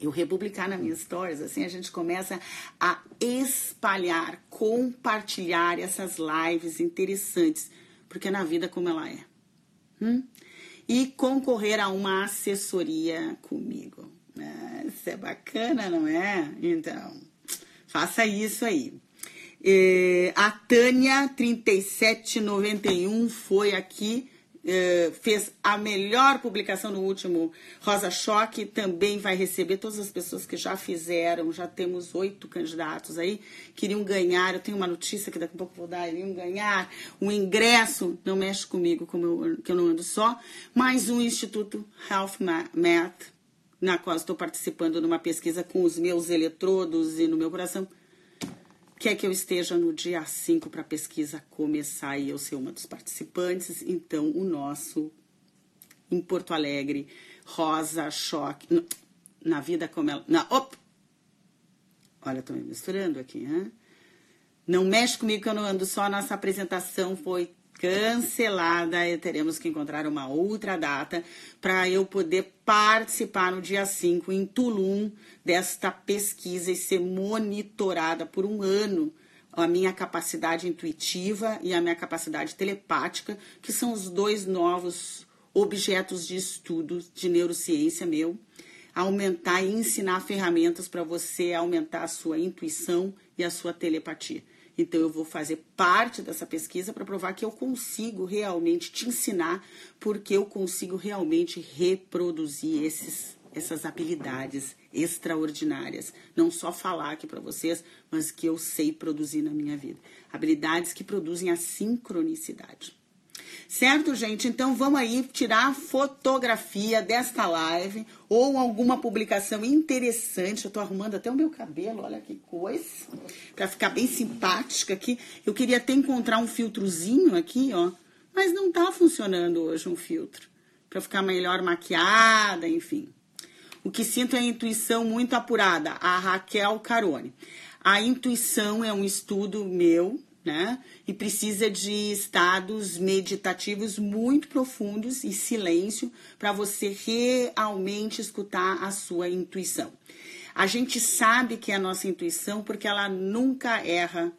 eu republicar nas minhas stories, assim a gente começa a espalhar, compartilhar essas lives interessantes, porque na vida como ela é. Hum? E concorrer a uma assessoria comigo. Ah, isso é bacana, não é? Então, faça isso aí. É, a Tânia 3791 foi aqui eh, fez a melhor publicação no último Rosa Choque, também vai receber todas as pessoas que já fizeram, já temos oito candidatos aí, queriam ganhar, eu tenho uma notícia que daqui a pouco vou dar, iriam ganhar um ingresso, não mexe comigo, como eu, que eu não ando só, mais um Instituto Health Math, na qual estou participando numa pesquisa com os meus eletrodos e no meu coração, quer que eu esteja no dia 5 para a pesquisa começar e eu ser uma dos participantes. Então, o nosso em Porto Alegre, Rosa Choque, na vida como ela. Na, op, olha, estou me misturando aqui, hein? Não mexe comigo que eu não ando só. Nossa apresentação foi cancelada. E teremos que encontrar uma outra data para eu poder participar no dia 5 em Tulum desta pesquisa e ser monitorada por um ano. A minha capacidade intuitiva e a minha capacidade telepática, que são os dois novos objetos de estudo de neurociência meu, aumentar e ensinar ferramentas para você aumentar a sua intuição e a sua telepatia. Então, eu vou fazer parte dessa pesquisa para provar que eu consigo realmente te ensinar, porque eu consigo realmente reproduzir esses, essas habilidades extraordinárias. Não só falar aqui para vocês, mas que eu sei produzir na minha vida. Habilidades que produzem a sincronicidade. Certo, gente? Então vamos aí tirar fotografia desta live ou alguma publicação interessante. Eu tô arrumando até o meu cabelo, olha que coisa, para ficar bem simpática aqui. Eu queria até encontrar um filtrozinho aqui, ó, mas não tá funcionando hoje um filtro para ficar melhor maquiada, enfim. O que sinto é a intuição muito apurada. A Raquel Carone. A intuição é um estudo meu, né? E precisa de estados meditativos muito profundos e silêncio para você realmente escutar a sua intuição. A gente sabe que é a nossa intuição porque ela nunca erra.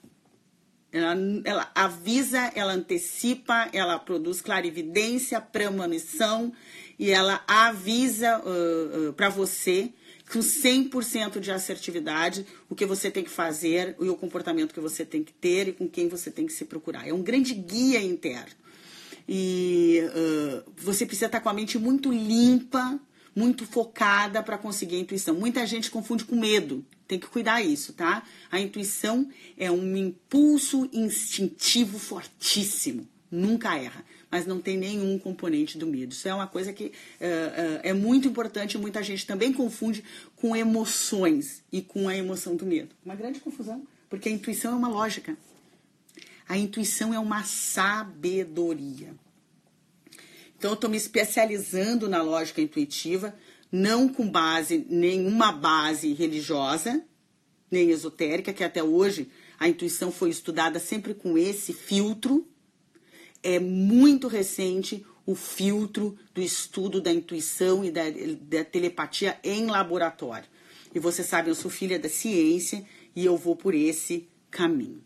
Ela, ela avisa, ela antecipa, ela produz clarividência, premonição e ela avisa uh, uh, para você com 100% de assertividade o que você tem que fazer e o comportamento que você tem que ter e com quem você tem que se procurar. É um grande guia interno. E uh, você precisa estar com a mente muito limpa, muito focada para conseguir a intuição. Muita gente confunde com medo. Tem que cuidar isso, tá? A intuição é um impulso instintivo fortíssimo. Nunca erra mas não tem nenhum componente do medo. Isso é uma coisa que uh, uh, é muito importante e muita gente também confunde com emoções e com a emoção do medo. Uma grande confusão, porque a intuição é uma lógica. A intuição é uma sabedoria. Então, eu estou me especializando na lógica intuitiva, não com base, nenhuma base religiosa, nem esotérica, que até hoje a intuição foi estudada sempre com esse filtro é muito recente o filtro do estudo da intuição e da, da telepatia em laboratório. E você sabe, eu sou filha da ciência e eu vou por esse caminho.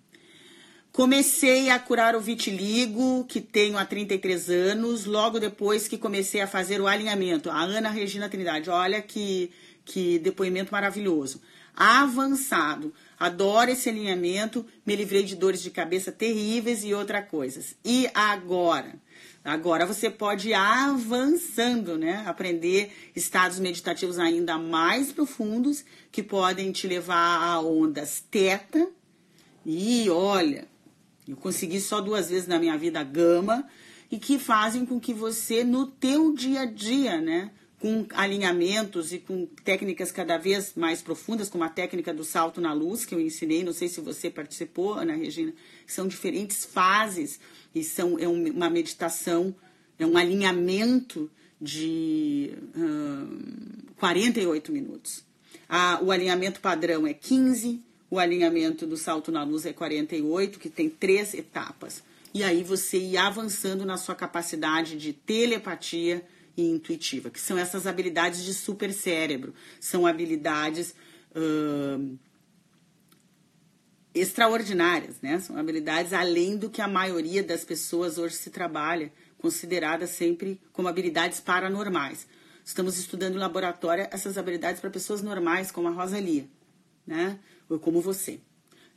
Comecei a curar o vitiligo, que tenho há 33 anos, logo depois que comecei a fazer o alinhamento. A Ana Regina Trindade, olha que, que depoimento maravilhoso. avançado. Adoro esse alinhamento, me livrei de dores de cabeça terríveis e outras coisas. E agora? Agora você pode ir avançando, né? Aprender estados meditativos ainda mais profundos que podem te levar a ondas teta. E olha, eu consegui só duas vezes na minha vida gama e que fazem com que você no teu dia a dia, né, com alinhamentos e com técnicas cada vez mais profundas, como a técnica do salto na luz que eu ensinei, não sei se você participou, Ana Regina, são diferentes fases e são é uma meditação, é um alinhamento de hum, 48 minutos. A, o alinhamento padrão é 15, o alinhamento do salto na luz é 48, que tem três etapas. E aí você ir avançando na sua capacidade de telepatia, e intuitiva, que são essas habilidades de super cérebro. São habilidades uh, extraordinárias, né? São habilidades além do que a maioria das pessoas hoje se trabalha, consideradas sempre como habilidades paranormais. Estamos estudando em laboratório essas habilidades para pessoas normais, como a Rosalia, né? Ou como você.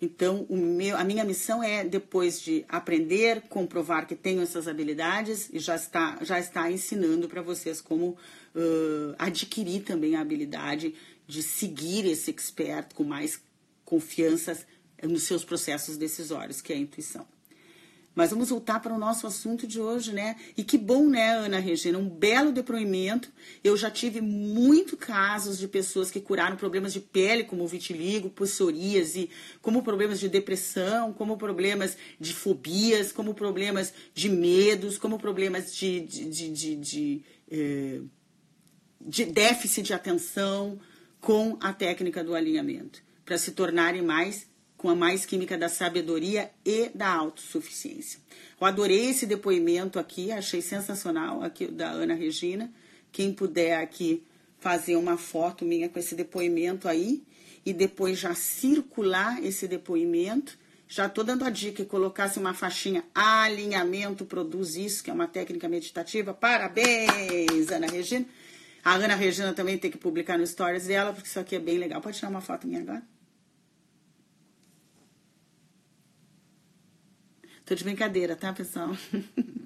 Então, meu, a minha missão é, depois de aprender, comprovar que tenho essas habilidades e já está, já está ensinando para vocês como uh, adquirir também a habilidade de seguir esse expert com mais confiança nos seus processos decisórios, que é a intuição. Mas vamos voltar para o nosso assunto de hoje, né? E que bom, né, Ana Regina? Um belo depoimento. Eu já tive muito casos de pessoas que curaram problemas de pele, como vitiligo, psoríase, como problemas de depressão, como problemas de fobias, como problemas de medos, como problemas de, de, de, de, de, eh, de déficit de atenção com a técnica do alinhamento, para se tornarem mais com a mais química da sabedoria e da autossuficiência. Eu adorei esse depoimento aqui, achei sensacional aqui da Ana Regina. Quem puder aqui fazer uma foto minha com esse depoimento aí e depois já circular esse depoimento. Já estou dando a dica que colocasse uma faixinha alinhamento produz isso, que é uma técnica meditativa. Parabéns, Ana Regina. A Ana Regina também tem que publicar no stories dela, porque isso aqui é bem legal. Pode tirar uma foto minha agora? Tô de brincadeira, tá, pessoal?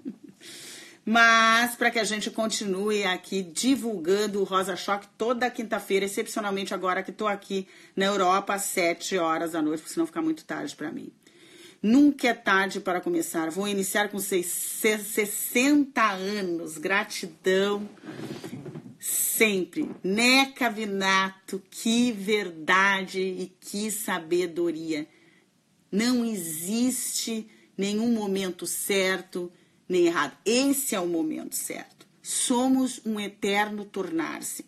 Mas para que a gente continue aqui divulgando o Rosa Choque toda quinta-feira, excepcionalmente agora que estou aqui na Europa às 7 horas da noite, porque senão fica muito tarde para mim. Nunca é tarde para começar. Vou iniciar com 60 anos. Gratidão sempre. Neca Vinato, que verdade e que sabedoria. Não existe nenhum momento certo nem errado. Esse é o momento certo. Somos um eterno tornar-se.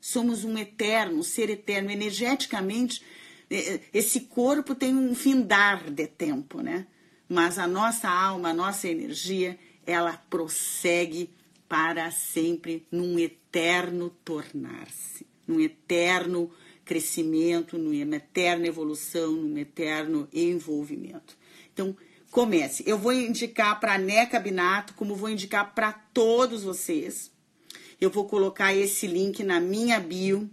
Somos um eterno, ser eterno. Energeticamente, é, é, esse corpo tem um findar de tempo, né? Mas a nossa alma, a nossa energia, ela prossegue para sempre num eterno tornar-se, num eterno crescimento, numa eterna evolução, num eterno envolvimento. Então, comece. Eu vou indicar para a Neca Binato, como vou indicar para todos vocês. Eu vou colocar esse link na minha bio.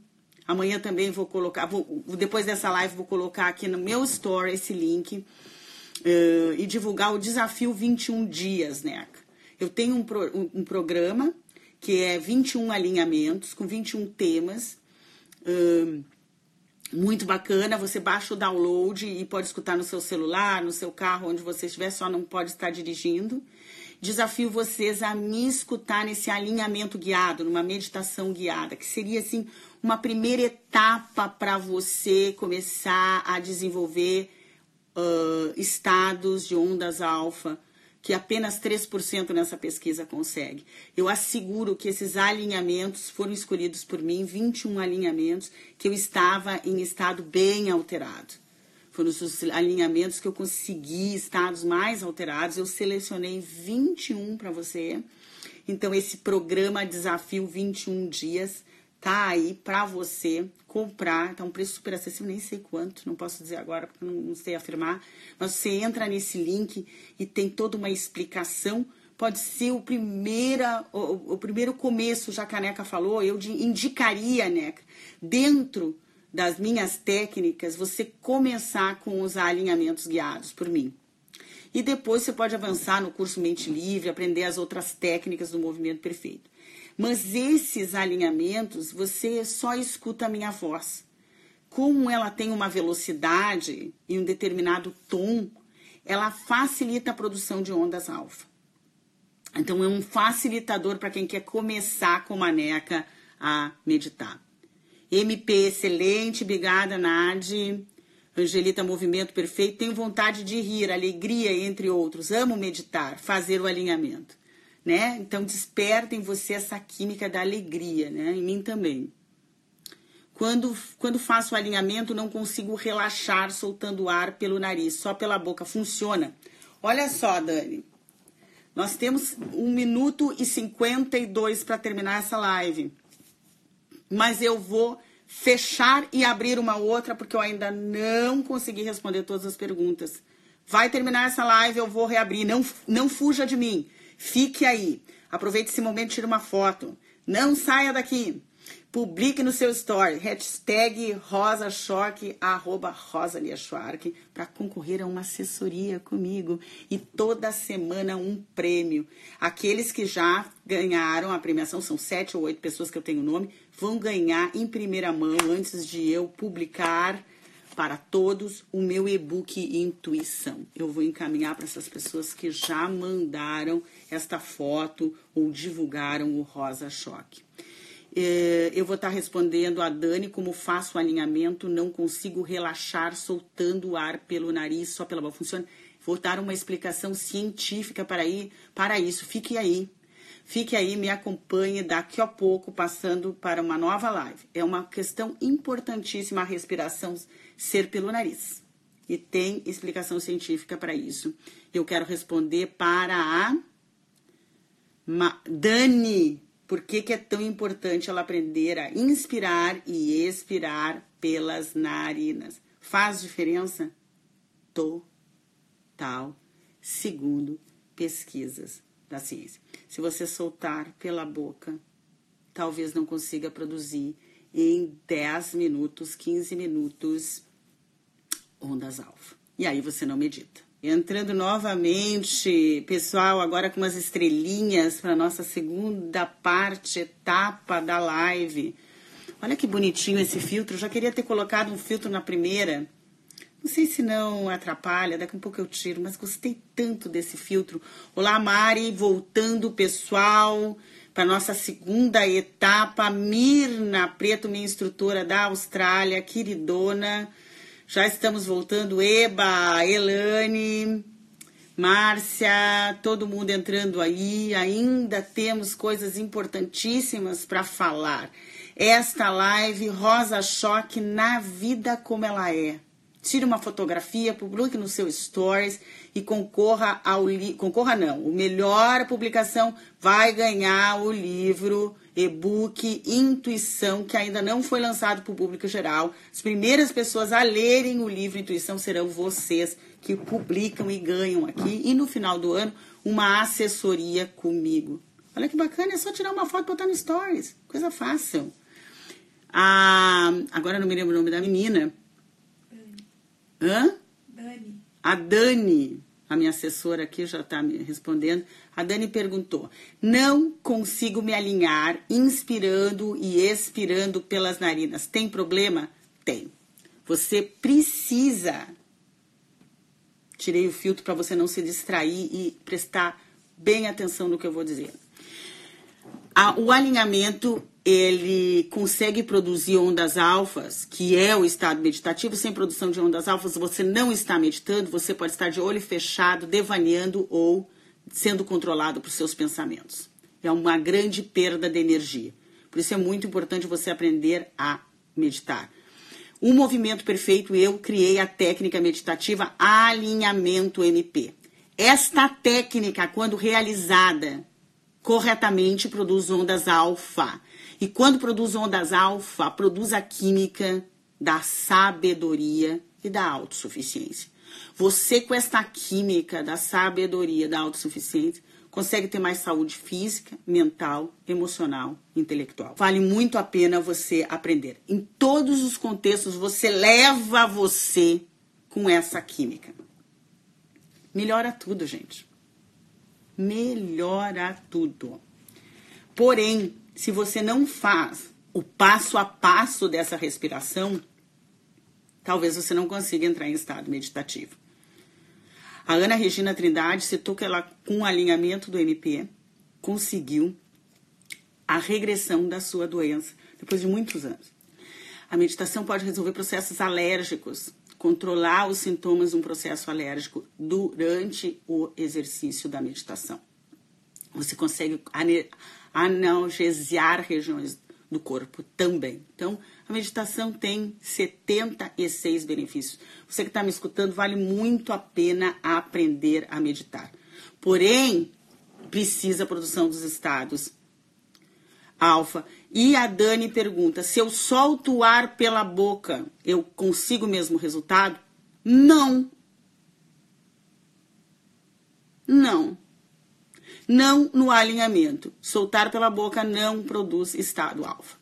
Amanhã também vou colocar, vou, depois dessa live, vou colocar aqui no meu story esse link uh, e divulgar o desafio 21 dias, Neca. Eu tenho um, pro, um, um programa que é 21 alinhamentos com 21 temas. Uh, muito bacana, você baixa o download e pode escutar no seu celular, no seu carro, onde você estiver, só não pode estar dirigindo. Desafio vocês a me escutar nesse alinhamento guiado, numa meditação guiada, que seria assim uma primeira etapa para você começar a desenvolver uh, estados de ondas alfa que apenas 3% nessa pesquisa consegue. Eu asseguro que esses alinhamentos foram escolhidos por mim, 21 alinhamentos, que eu estava em estado bem alterado. Foram os alinhamentos que eu consegui estados mais alterados. Eu selecionei 21 para você. Então, esse programa Desafio 21 Dias tá aí para você comprar. Tá um preço super acessível, nem sei quanto, não posso dizer agora porque não, não sei afirmar. Mas você entra nesse link e tem toda uma explicação. Pode ser o, primeira, o, o primeiro começo, já que a Neca falou, eu indicaria, Neca, dentro das minhas técnicas você começar com os alinhamentos guiados por mim. E depois você pode avançar no curso Mente Livre, aprender as outras técnicas do movimento perfeito. Mas esses alinhamentos, você só escuta a minha voz. Como ela tem uma velocidade e um determinado tom, ela facilita a produção de ondas alfa. Então é um facilitador para quem quer começar com maneca a meditar. MP excelente, obrigada Nadi. Angelita Movimento Perfeito, tenho vontade de rir, alegria, entre outros. Amo meditar, fazer o alinhamento. Né? Então desperta em você essa química da alegria, né? Em mim também. Quando, quando faço o alinhamento, não consigo relaxar soltando ar pelo nariz, só pela boca. Funciona. Olha só, Dani. Nós temos um minuto e 52 para terminar essa live. Mas eu vou fechar e abrir uma outra, porque eu ainda não consegui responder todas as perguntas. Vai terminar essa live, eu vou reabrir. Não, não fuja de mim. Fique aí. Aproveite esse momento e tire uma foto. Não saia daqui. Publique no seu story, hashtag rosachoque, arroba Rosalia para concorrer a uma assessoria comigo. E toda semana um prêmio. Aqueles que já ganharam a premiação, são sete ou oito pessoas que eu tenho o nome, vão ganhar em primeira mão, antes de eu publicar para todos o meu e-book Intuição. Eu vou encaminhar para essas pessoas que já mandaram esta foto ou divulgaram o Rosa Choque. É, eu vou estar respondendo a Dani como faço o alinhamento, não consigo relaxar soltando o ar pelo nariz, só pela boca. Funciona. Vou dar uma explicação científica para, ir, para isso. Fique aí. Fique aí, me acompanhe daqui a pouco, passando para uma nova live. É uma questão importantíssima a respiração ser pelo nariz. E tem explicação científica para isso. Eu quero responder para a Dani por que, que é tão importante ela aprender a inspirar e expirar pelas narinas? Faz diferença? Total, segundo pesquisas da ciência. Se você soltar pela boca, talvez não consiga produzir em 10 minutos, 15 minutos ondas alfa. E aí você não medita. Entrando novamente, pessoal, agora com umas estrelinhas para nossa segunda parte, etapa da live. Olha que bonitinho esse filtro. Já queria ter colocado um filtro na primeira. Não sei se não atrapalha, daqui a um pouco eu tiro, mas gostei tanto desse filtro. Olá, Mari, voltando, pessoal, para nossa segunda etapa. Mirna Preto, minha instrutora da Austrália, queridona. Já estamos voltando. Eba, Elane, Márcia, todo mundo entrando aí. Ainda temos coisas importantíssimas para falar. Esta live Rosa Choque na vida como ela é. Tire uma fotografia, publique no seu stories e concorra ao li... concorra não, o melhor publicação vai ganhar o livro e-book Intuição, que ainda não foi lançado para o público geral. As primeiras pessoas a lerem o livro Intuição serão vocês que publicam e ganham aqui. E no final do ano, uma assessoria comigo. Olha que bacana, é só tirar uma foto e botar no Stories. Coisa fácil. Ah, agora não me lembro o nome da menina. Dani. Hã? Dani. A Dani a minha assessora aqui já está me respondendo. A Dani perguntou: não consigo me alinhar inspirando e expirando pelas narinas. Tem problema? Tem. Você precisa. Tirei o filtro para você não se distrair e prestar bem atenção no que eu vou dizer. o alinhamento ele consegue produzir ondas alfas, que é o estado meditativo, sem produção de ondas alfas, você não está meditando, você pode estar de olho fechado, devaneando ou sendo controlado por seus pensamentos. É uma grande perda de energia. Por isso é muito importante você aprender a meditar. O movimento perfeito, eu criei a técnica meditativa alinhamento MP. Esta técnica, quando realizada corretamente, produz ondas alfa e quando produz ondas alfa, produz a química da sabedoria e da autossuficiência. Você, com esta química da sabedoria, da autossuficiência, consegue ter mais saúde física, mental, emocional, intelectual. Vale muito a pena você aprender. Em todos os contextos, você leva você com essa química. Melhora tudo, gente. Melhora tudo. Porém, se você não faz o passo a passo dessa respiração, talvez você não consiga entrar em estado meditativo. A Ana Regina Trindade citou que ela, com o alinhamento do MP, conseguiu a regressão da sua doença depois de muitos anos. A meditação pode resolver processos alérgicos, controlar os sintomas de um processo alérgico durante o exercício da meditação. Você consegue analgesiar regiões do corpo também. Então, a meditação tem 76 benefícios. Você que está me escutando, vale muito a pena aprender a meditar. Porém, precisa a produção dos estados alfa. E a Dani pergunta: se eu solto o ar pela boca, eu consigo o mesmo resultado? Não. Não. Não no alinhamento. Soltar pela boca não produz estado alfa.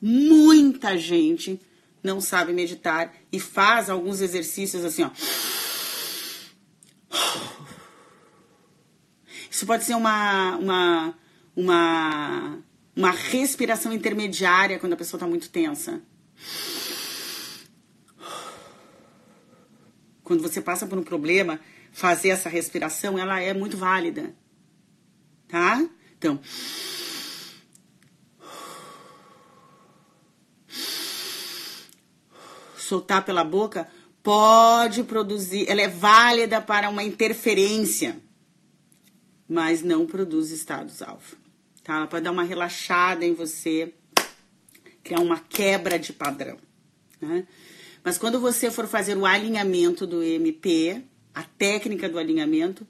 Muita gente não sabe meditar e faz alguns exercícios assim, ó. Isso pode ser uma, uma, uma, uma respiração intermediária quando a pessoa está muito tensa. Quando você passa por um problema, fazer essa respiração, ela é muito válida tá? Então. Soltar pela boca pode produzir, ela é válida para uma interferência, mas não produz estados alfa. Tá? Ela pode dar uma relaxada em você, criar uma quebra de padrão. Né? Mas quando você for fazer o alinhamento do MP, a técnica do alinhamento,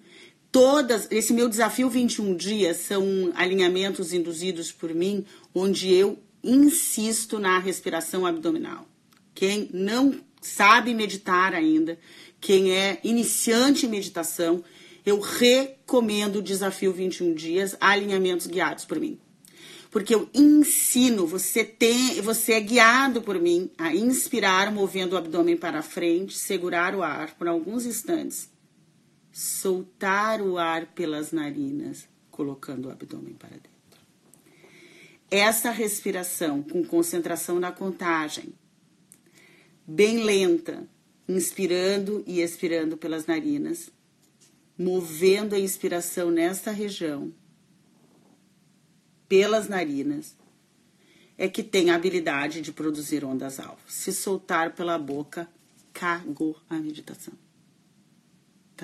todas, esse meu desafio 21 dias são alinhamentos induzidos por mim, onde eu insisto na respiração abdominal. Quem não sabe meditar ainda, quem é iniciante em meditação, eu recomendo o desafio 21 dias, alinhamentos guiados por mim. Porque eu ensino, você tem, você é guiado por mim a inspirar movendo o abdômen para frente, segurar o ar por alguns instantes soltar o ar pelas narinas, colocando o abdômen para dentro. Essa respiração com concentração na contagem, bem lenta, inspirando e expirando pelas narinas, movendo a inspiração nesta região, pelas narinas, é que tem a habilidade de produzir ondas alfa. Se soltar pela boca, cagou a meditação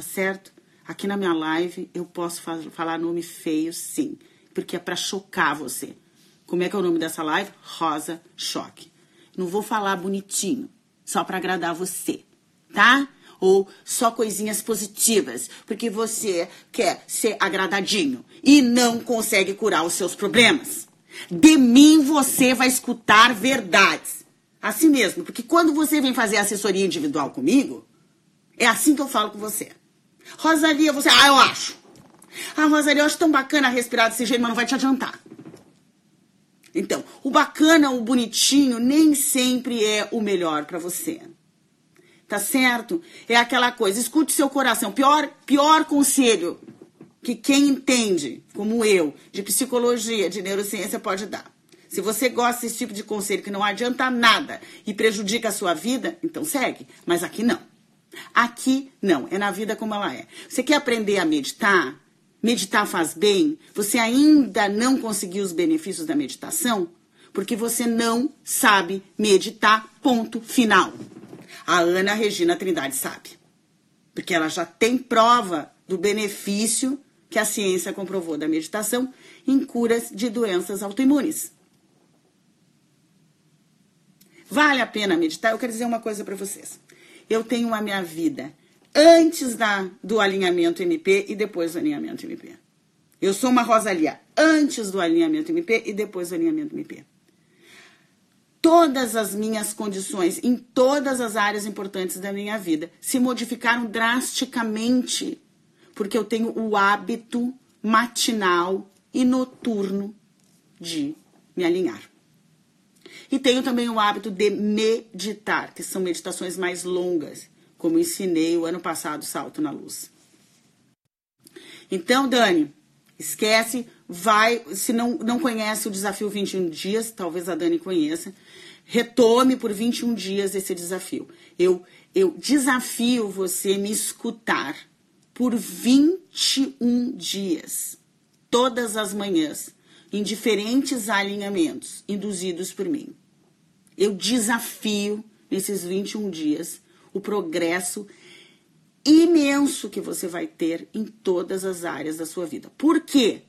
tá certo? Aqui na minha live eu posso falar nome feio, sim, porque é para chocar você. Como é que é o nome dessa live? Rosa Choque. Não vou falar bonitinho, só para agradar você, tá? Ou só coisinhas positivas, porque você quer ser agradadinho e não consegue curar os seus problemas. De mim você vai escutar verdades. Assim mesmo, porque quando você vem fazer assessoria individual comigo, é assim que eu falo com você. Rosalia, você. Ah, eu acho. Ah, Rosalia, eu acho tão bacana respirar desse jeito, mas não vai te adiantar. Então, o bacana, o bonitinho, nem sempre é o melhor para você. Tá certo? É aquela coisa, escute seu coração. Pior, pior conselho que quem entende, como eu, de psicologia, de neurociência pode dar. Se você gosta desse tipo de conselho que não adianta nada e prejudica a sua vida, então segue. Mas aqui não. Aqui, não, é na vida como ela é. Você quer aprender a meditar? Meditar faz bem? Você ainda não conseguiu os benefícios da meditação? Porque você não sabe meditar, ponto final. A Ana Regina Trindade sabe. Porque ela já tem prova do benefício que a ciência comprovou da meditação em curas de doenças autoimunes. Vale a pena meditar? Eu quero dizer uma coisa para vocês eu tenho a minha vida antes da, do alinhamento MP e depois do alinhamento MP. Eu sou uma Rosalia antes do alinhamento MP e depois do alinhamento MP. Todas as minhas condições em todas as áreas importantes da minha vida se modificaram drasticamente porque eu tenho o hábito matinal e noturno de me alinhar. E tenho também o hábito de meditar, que são meditações mais longas, como ensinei o ano passado, Salto na Luz. Então, Dani, esquece, vai, se não, não conhece o desafio 21 dias, talvez a Dani conheça, retome por 21 dias esse desafio. Eu, eu desafio você me escutar por 21 dias, todas as manhãs, em diferentes alinhamentos induzidos por mim. Eu desafio nesses 21 dias o progresso imenso que você vai ter em todas as áreas da sua vida. Por quê?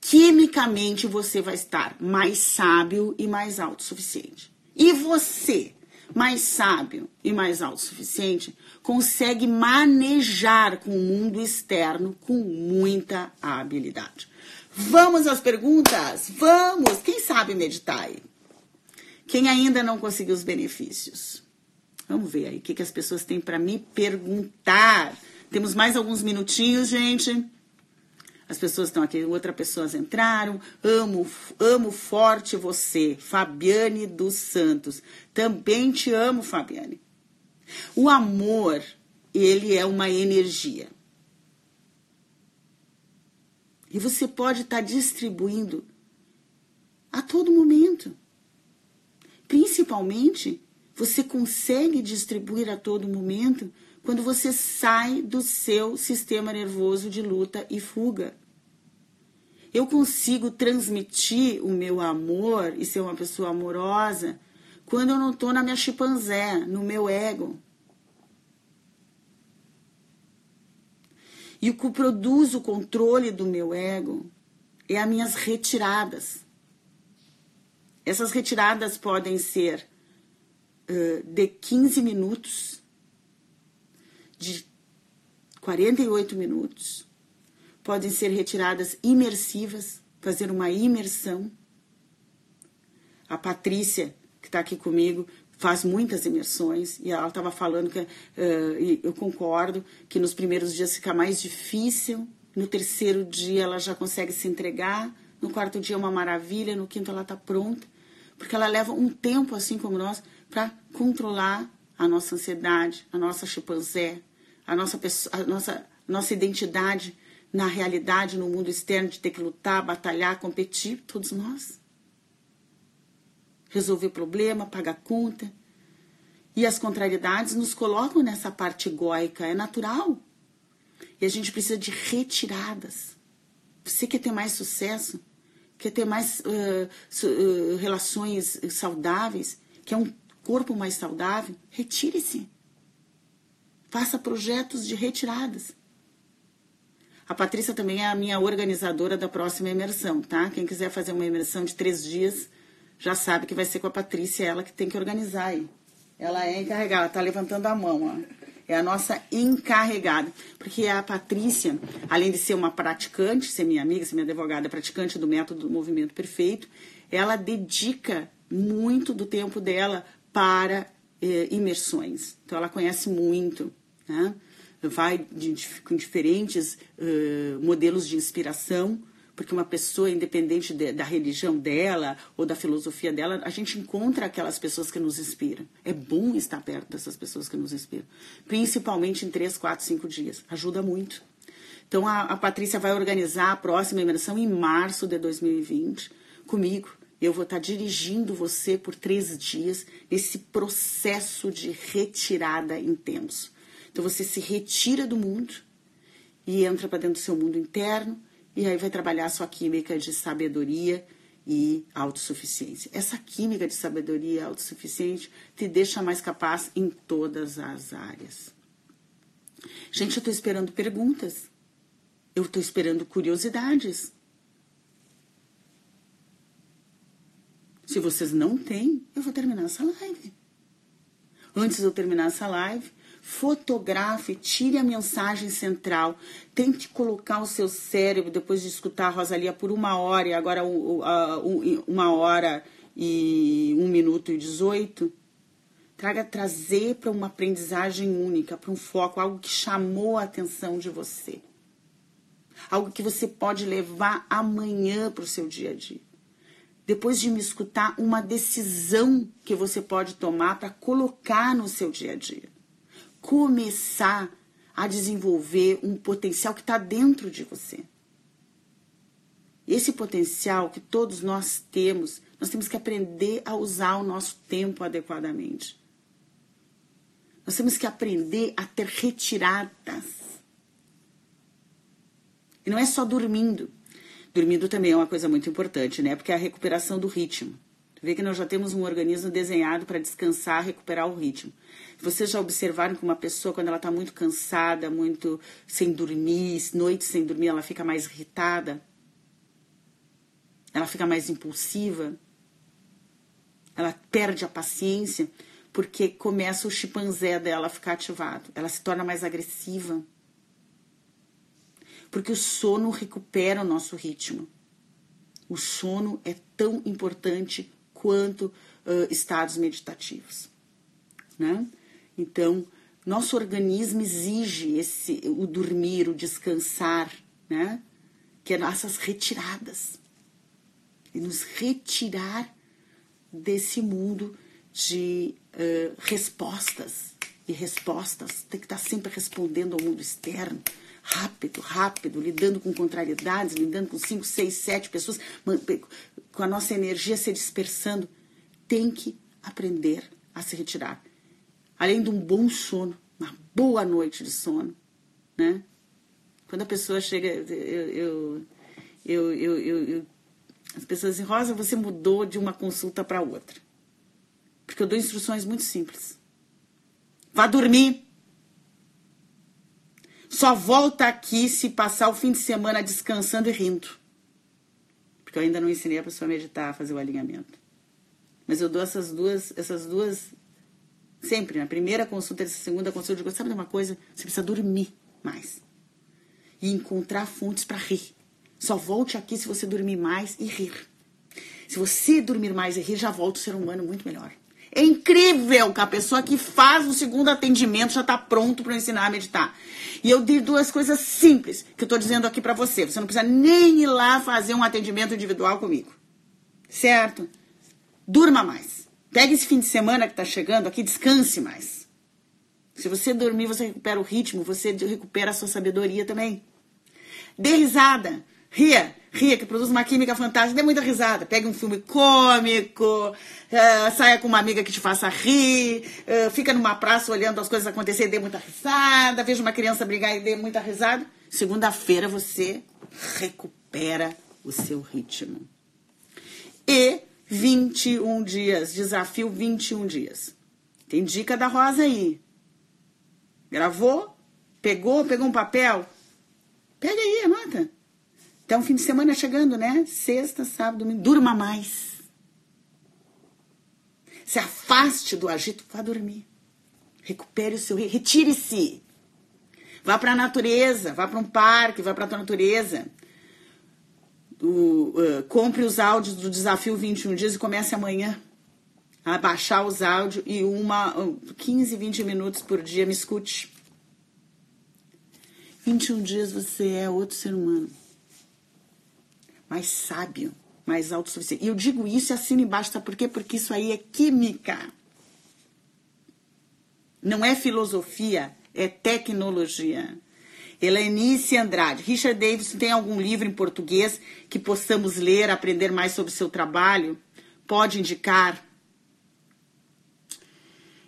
Quimicamente você vai estar mais sábio e mais autossuficiente. E você, mais sábio e mais autossuficiente, consegue manejar com o mundo externo com muita habilidade. Vamos às perguntas? Vamos! Quem sabe meditar aí? Quem ainda não conseguiu os benefícios? Vamos ver aí o que, que as pessoas têm para me perguntar. Temos mais alguns minutinhos, gente. As pessoas estão aqui, outras pessoas entraram. Amo, amo forte você, Fabiane dos Santos. Também te amo, Fabiane. O amor, ele é uma energia. E você pode estar tá distribuindo a todo momento. Principalmente, você consegue distribuir a todo momento quando você sai do seu sistema nervoso de luta e fuga. Eu consigo transmitir o meu amor e ser uma pessoa amorosa quando eu não estou na minha chimpanzé, no meu ego. E o que produz o controle do meu ego é as minhas retiradas. Essas retiradas podem ser uh, de 15 minutos, de 48 minutos, podem ser retiradas imersivas, fazer uma imersão. A Patrícia, que está aqui comigo, faz muitas imersões e ela estava falando que uh, eu concordo que nos primeiros dias fica mais difícil, no terceiro dia ela já consegue se entregar, no quarto dia é uma maravilha, no quinto ela está pronta, porque ela leva um tempo assim como nós para controlar a nossa ansiedade, a nossa chimpanzé, a nossa a nossa nossa identidade na realidade, no mundo externo de ter que lutar, batalhar, competir, todos nós resolver problema, pagar conta. E as contrariedades nos colocam nessa parte egóica, é natural. E a gente precisa de retiradas. Você quer ter mais sucesso? Quer ter mais uh, uh, relações saudáveis? Quer um corpo mais saudável? Retire-se. Faça projetos de retiradas. A Patrícia também é a minha organizadora da próxima imersão, tá? Quem quiser fazer uma imersão de três dias, já sabe que vai ser com a Patrícia, ela que tem que organizar aí. Ela é encarregada, tá levantando a mão, ó. É a nossa encarregada. Porque a Patrícia, além de ser uma praticante, ser minha amiga, ser minha advogada, praticante do método do movimento perfeito, ela dedica muito do tempo dela para eh, imersões. Então ela conhece muito, né? Vai de, com diferentes uh, modelos de inspiração porque uma pessoa, independente de, da religião dela ou da filosofia dela, a gente encontra aquelas pessoas que nos inspiram. É bom estar perto dessas pessoas que nos inspiram, principalmente em três, quatro, cinco dias. Ajuda muito. Então a, a Patrícia vai organizar a próxima imersão em março de 2020 comigo. Eu vou estar dirigindo você por três dias nesse processo de retirada intenso. Então você se retira do mundo e entra para dentro do seu mundo interno e aí vai trabalhar a sua química de sabedoria e autossuficiência. Essa química de sabedoria e autossuficiente te deixa mais capaz em todas as áreas. Gente, eu estou esperando perguntas. Eu estou esperando curiosidades. Se vocês não têm, eu vou terminar essa live. Antes de eu terminar essa live, fotografe, tire a mensagem central, tente colocar o seu cérebro, depois de escutar a Rosalia por uma hora, e agora uma hora e um minuto e dezoito, traga trazer para uma aprendizagem única, para um foco, algo que chamou a atenção de você. algo que você pode levar amanhã para o seu dia a dia. Depois de me escutar, uma decisão que você pode tomar para colocar no seu dia a dia. Começar a desenvolver um potencial que está dentro de você. Esse potencial que todos nós temos, nós temos que aprender a usar o nosso tempo adequadamente. Nós temos que aprender a ter retiradas. E não é só dormindo. Dormindo também é uma coisa muito importante, né? Porque é a recuperação do ritmo. Vê que nós já temos um organismo desenhado para descansar, recuperar o ritmo. Vocês já observaram que uma pessoa, quando ela está muito cansada, muito sem dormir, noites sem dormir, ela fica mais irritada? Ela fica mais impulsiva? Ela perde a paciência porque começa o chimpanzé dela a ficar ativado. Ela se torna mais agressiva porque o sono recupera o nosso ritmo. O sono é tão importante quanto uh, estados meditativos, né? Então, nosso organismo exige esse, o dormir, o descansar, né? Que é nossas retiradas. E nos retirar desse mundo de uh, respostas. E respostas, tem que estar sempre respondendo ao mundo externo rápido, rápido, lidando com contrariedades, lidando com cinco, seis, sete pessoas, com a nossa energia se dispersando, tem que aprender a se retirar. Além de um bom sono, uma boa noite de sono, né? Quando a pessoa chega, eu, eu, eu, as pessoas dizem, Rosa, você mudou de uma consulta para outra. Porque eu dou instruções muito simples. Vá dormir. Só volta aqui se passar o fim de semana descansando e rindo. Porque eu ainda não ensinei a pessoa a meditar, a fazer o alinhamento. Mas eu dou essas duas, essas duas sempre, na primeira consulta, essa segunda consulta, eu digo, sabe de uma coisa? Você precisa dormir mais. E encontrar fontes para rir. Só volte aqui se você dormir mais e rir. Se você dormir mais e rir, já volta o ser humano muito melhor. É incrível que a pessoa que faz o segundo atendimento já está pronto para ensinar a meditar. E eu dei duas coisas simples que eu estou dizendo aqui para você. Você não precisa nem ir lá fazer um atendimento individual comigo. Certo? Durma mais. Pegue esse fim de semana que está chegando aqui, descanse mais. Se você dormir, você recupera o ritmo, você recupera a sua sabedoria também. Dê risada. Ria, ria, que produz uma química fantástica, dê muita risada. Pegue um filme cômico, uh, saia com uma amiga que te faça rir, uh, fica numa praça olhando as coisas acontecerem e dê muita risada, veja uma criança brigar e dê muita risada. Segunda-feira você recupera o seu ritmo. E 21 dias, desafio 21 dias. Tem dica da Rosa aí. Gravou? Pegou? Pegou um papel? Pega aí, anota. Então, fim de semana chegando, né? Sexta, sábado, domingo. Durma mais. Se afaste do agito, vá dormir. Recupere o seu. Retire-se. Vá para a natureza, vá para um parque, vá para a natureza. O, uh, compre os áudios do desafio 21 dias e comece amanhã a baixar os áudios e uma uh, 15, 20 minutos por dia me escute. 21 dias você é outro ser humano mais sábio, mais autossuficiente. E eu digo isso e assino embaixo, sabe por quê? Porque isso aí é química. Não é filosofia, é tecnologia. Helenice Andrade. Richard Davidson tem algum livro em português que possamos ler, aprender mais sobre seu trabalho? Pode indicar?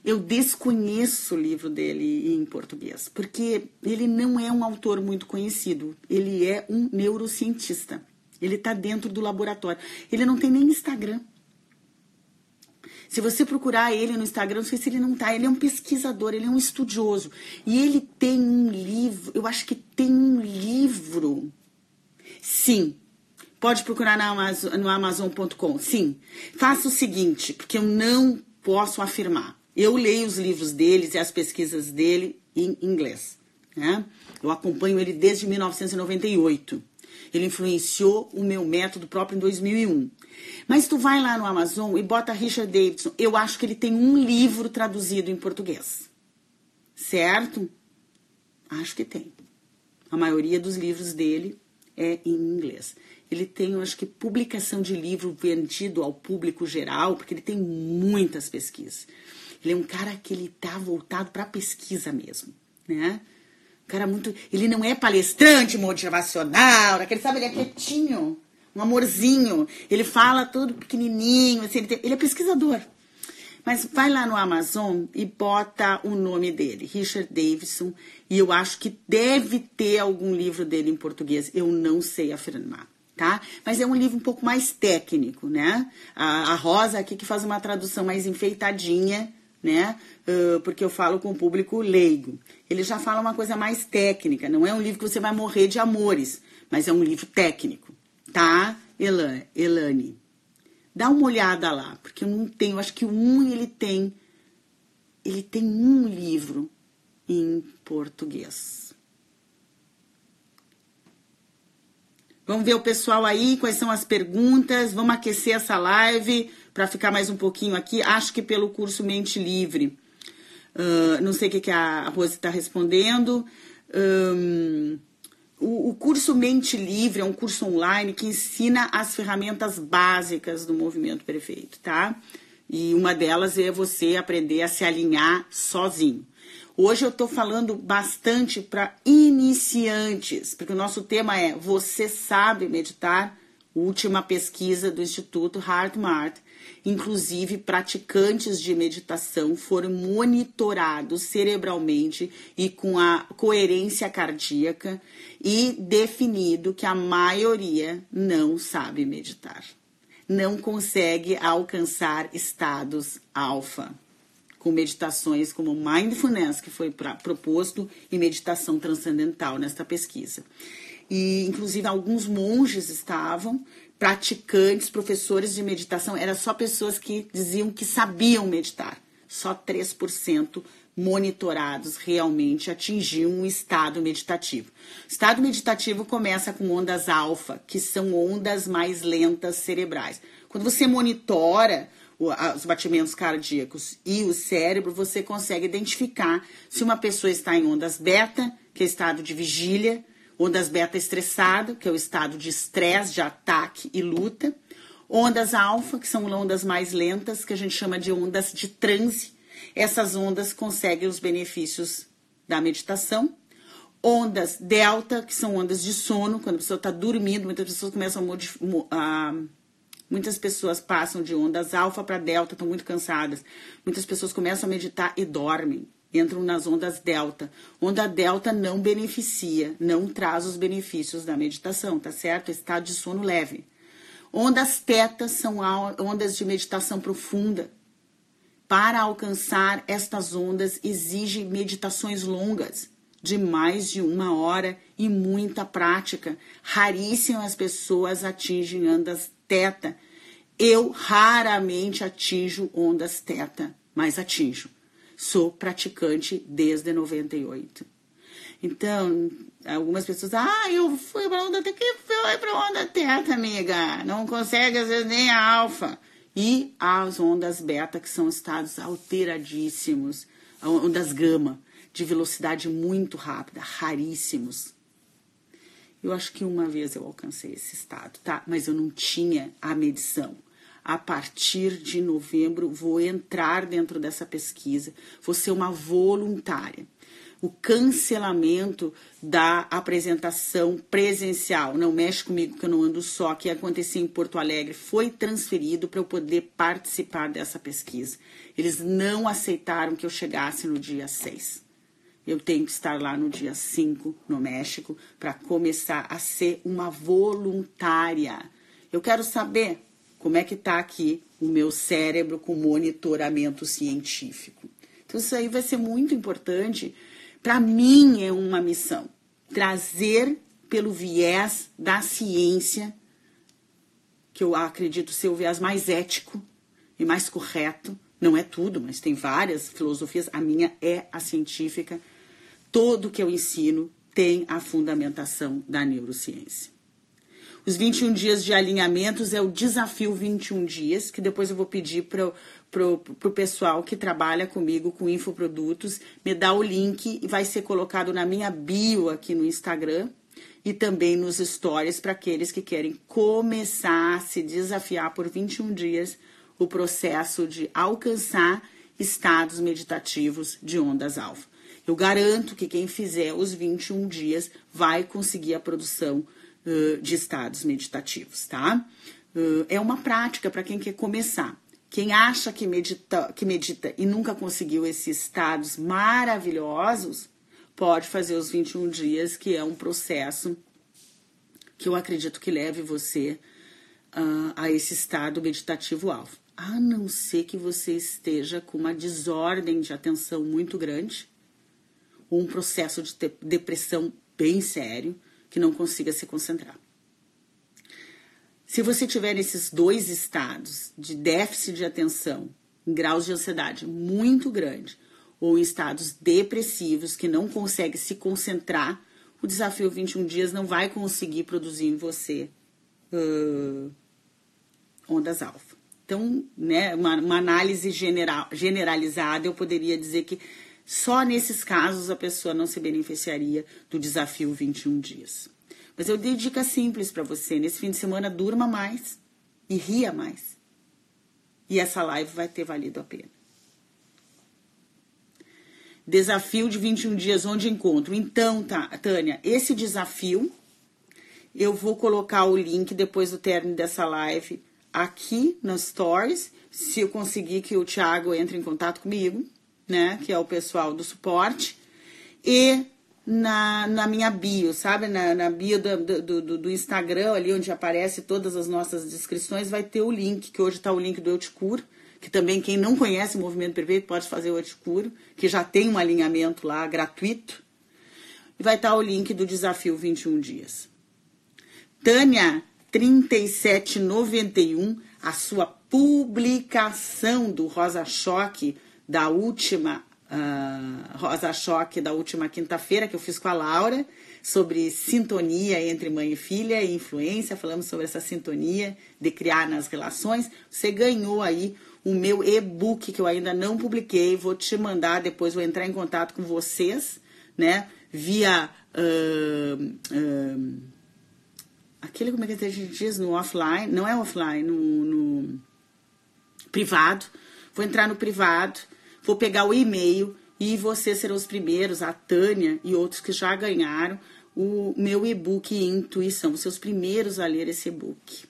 Eu desconheço o livro dele em português, porque ele não é um autor muito conhecido. Ele é um neurocientista. Ele está dentro do laboratório. Ele não tem nem Instagram. Se você procurar ele no Instagram, não sei se ele não tá. Ele é um pesquisador, ele é um estudioso. E ele tem um livro, eu acho que tem um livro. Sim. Pode procurar Amazon, no Amazon.com. Sim. Faça o seguinte, porque eu não posso afirmar. Eu leio os livros deles e as pesquisas dele em inglês. Né? Eu acompanho ele desde 1998. Ele influenciou o meu método próprio em 2001. Mas tu vai lá no Amazon e bota Richard Davidson. Eu acho que ele tem um livro traduzido em português. Certo? Acho que tem. A maioria dos livros dele é em inglês. Ele tem, eu acho que, publicação de livro vendido ao público geral, porque ele tem muitas pesquisas. Ele é um cara que ele tá voltado para pesquisa mesmo, né? Cara muito. Ele não é palestrante motivacional, aquele, sabe, ele é quietinho, um amorzinho. Ele fala tudo pequenininho, assim, ele, tem, ele é pesquisador. Mas vai lá no Amazon e bota o nome dele, Richard Davidson, e eu acho que deve ter algum livro dele em português. Eu não sei afirmar, tá? Mas é um livro um pouco mais técnico, né? A, a Rosa aqui que faz uma tradução mais enfeitadinha, né? Uh, porque eu falo com o público leigo. Ele já fala uma coisa mais técnica, não é um livro que você vai morrer de amores, mas é um livro técnico, tá? Elane. Elane. Dá uma olhada lá, porque eu não tenho, acho que um ele tem, ele tem um livro em português. Vamos ver o pessoal aí, quais são as perguntas. Vamos aquecer essa live para ficar mais um pouquinho aqui. Acho que pelo curso Mente Livre. Uh, não sei o que, que a Rose está respondendo. Um, o, o, curso Mente Livre é um curso online que ensina as ferramentas básicas do movimento perfeito, tá? E uma delas é você aprender a se alinhar sozinho. Hoje eu estou falando bastante para iniciantes, porque o nosso tema é Você sabe meditar? Última pesquisa do Instituto HeartMart Inclusive, praticantes de meditação foram monitorados cerebralmente e com a coerência cardíaca e definido que a maioria não sabe meditar. Não consegue alcançar estados alfa com meditações como mindfulness, que foi pra, proposto, e meditação transcendental nesta pesquisa. E, inclusive, alguns monges estavam praticantes, professores de meditação, eram só pessoas que diziam que sabiam meditar. Só 3% monitorados realmente atingiam um estado meditativo. O estado meditativo começa com ondas alfa, que são ondas mais lentas cerebrais. Quando você monitora os batimentos cardíacos e o cérebro, você consegue identificar se uma pessoa está em ondas beta, que é estado de vigília, ondas beta estressado, que é o estado de estresse, de ataque e luta, ondas alfa, que são ondas mais lentas, que a gente chama de ondas de transe. Essas ondas conseguem os benefícios da meditação. Ondas delta, que são ondas de sono, quando a pessoa está dormindo, muitas pessoas começam a, a Muitas pessoas passam de ondas alfa para delta, estão muito cansadas. Muitas pessoas começam a meditar e dormem entram nas ondas delta. Onda delta não beneficia, não traz os benefícios da meditação, tá certo? Estado de sono leve. Ondas teta são ondas de meditação profunda. Para alcançar estas ondas exige meditações longas, de mais de uma hora e muita prática. Raríssimas pessoas atingem ondas teta. Eu raramente atinjo ondas teta, mas atinjo. Sou praticante desde 98. Então, algumas pessoas, ah, eu fui para onda teta. Que foi para onda teta, amiga? Não consegue, às vezes, nem a alfa. E as ondas beta, que são estados alteradíssimos, ondas gama, de velocidade muito rápida, raríssimos. Eu acho que uma vez eu alcancei esse estado, tá? Mas eu não tinha a medição a partir de novembro, vou entrar dentro dessa pesquisa, vou ser uma voluntária. O cancelamento da apresentação presencial, não mexe comigo que eu não ando só, que acontecia em Porto Alegre, foi transferido para eu poder participar dessa pesquisa. Eles não aceitaram que eu chegasse no dia 6. Eu tenho que estar lá no dia 5, no México, para começar a ser uma voluntária. Eu quero saber como é que está aqui o meu cérebro com monitoramento científico? Então, isso aí vai ser muito importante. Para mim, é uma missão trazer pelo viés da ciência, que eu acredito ser o viés mais ético e mais correto. Não é tudo, mas tem várias filosofias. A minha é a científica. Todo que eu ensino tem a fundamentação da neurociência. Os 21 dias de alinhamentos é o desafio 21 dias, que depois eu vou pedir para pro, pro pessoal que trabalha comigo com infoprodutos me dar o link e vai ser colocado na minha bio aqui no Instagram e também nos stories para aqueles que querem começar a se desafiar por 21 dias o processo de alcançar estados meditativos de ondas alfa. Eu garanto que quem fizer os 21 dias vai conseguir a produção de estados meditativos, tá? É uma prática para quem quer começar. Quem acha que medita, que medita e nunca conseguiu esses estados maravilhosos, pode fazer os 21 dias, que é um processo que eu acredito que leve você uh, a esse estado meditativo alvo. A não ser que você esteja com uma desordem de atenção muito grande, ou um processo de depressão bem sério, que não consiga se concentrar. Se você tiver esses dois estados de déficit de atenção, em graus de ansiedade muito grande, ou estados depressivos que não consegue se concentrar, o desafio 21 dias não vai conseguir produzir em você uh, ondas alfa. Então, né, uma, uma análise general, generalizada, eu poderia dizer que só nesses casos a pessoa não se beneficiaria do desafio 21 dias. Mas eu dei dica simples para você. Nesse fim de semana, durma mais e ria mais. E essa live vai ter valido a pena. Desafio de 21 dias onde encontro. Então, tá, Tânia, esse desafio eu vou colocar o link depois do término dessa live aqui nas stories, se eu conseguir que o Thiago entre em contato comigo né? Que é o pessoal do suporte. E na, na minha bio, sabe? Na, na bio do, do, do, do, Instagram, ali onde aparece todas as nossas descrições, vai ter o link, que hoje está o link do Eu Te Curo, que também quem não conhece o Movimento Perfeito pode fazer o Eu Te Curo, que já tem um alinhamento lá gratuito. E vai estar tá o link do Desafio 21 Dias. Tânia, 3791, a sua publicação do Rosa Choque da última uh, Rosa Choque, da última quinta-feira, que eu fiz com a Laura, sobre sintonia entre mãe e filha e influência. Falamos sobre essa sintonia de criar nas relações. Você ganhou aí o meu e-book que eu ainda não publiquei. Vou te mandar depois, vou entrar em contato com vocês, né? Via. Uh, uh, aquele, como é que a gente diz? No offline, não é offline, no, no privado. Vou entrar no privado Vou pegar o e-mail e vocês serão os primeiros, a Tânia e outros que já ganharam o meu e-book Intuição, seus primeiros a ler esse e-book.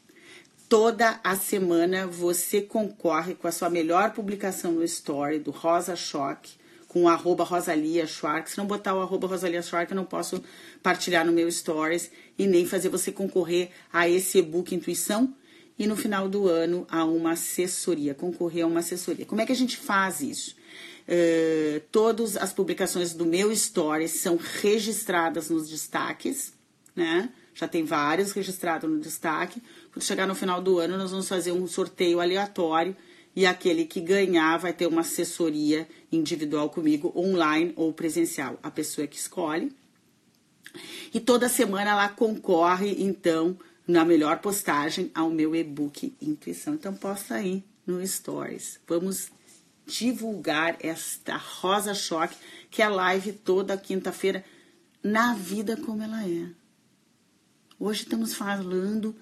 Toda a semana você concorre com a sua melhor publicação no Story do Rosa Choque, com o arroba Rosalia. Se não botar o arroba Rosalia eu não posso partilhar no meu Stories e nem fazer você concorrer a esse e-book Intuição e no final do ano a uma assessoria, concorrer a uma assessoria. Como é que a gente faz isso? Uh, todas as publicações do meu Stories são registradas nos destaques, né? Já tem vários registrados no destaque. Quando chegar no final do ano, nós vamos fazer um sorteio aleatório e aquele que ganhar vai ter uma assessoria individual comigo, online ou presencial. A pessoa que escolhe. E toda semana ela concorre, então, na melhor postagem ao meu e-book Intuição. Então, posta aí no Stories. Vamos divulgar esta Rosa Choque, que é live toda quinta-feira, na vida como ela é. Hoje estamos falando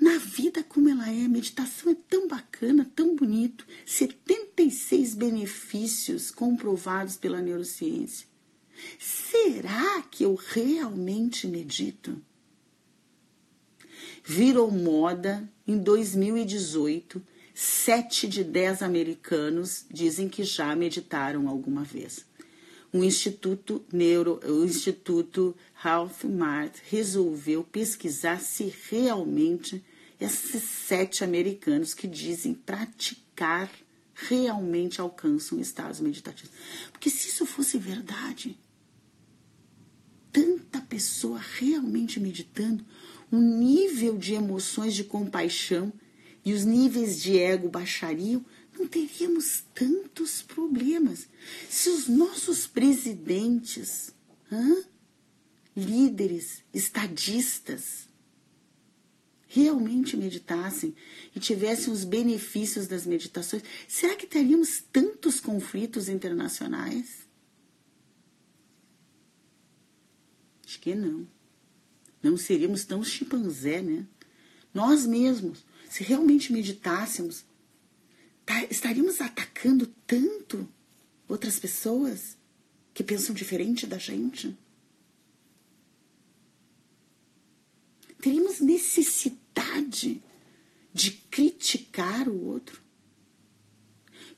na vida como ela é. Meditação é tão bacana, tão bonito. 76 benefícios comprovados pela neurociência. Será que eu realmente medito? Virou moda em 2018 Sete de dez americanos dizem que já meditaram alguma vez. O Instituto Neuro, o Instituto Ralph Mart resolveu pesquisar se realmente esses sete americanos que dizem praticar realmente alcançam estados meditativos. Porque se isso fosse verdade, tanta pessoa realmente meditando, um nível de emoções de compaixão e os níveis de ego baixariam, não teríamos tantos problemas. Se os nossos presidentes, hã? líderes, estadistas, realmente meditassem e tivessem os benefícios das meditações, será que teríamos tantos conflitos internacionais? Acho que não. Não seríamos tão chimpanzé, né? Nós mesmos, se realmente meditássemos, tá, estaríamos atacando tanto outras pessoas que pensam diferente da gente? Teríamos necessidade de criticar o outro?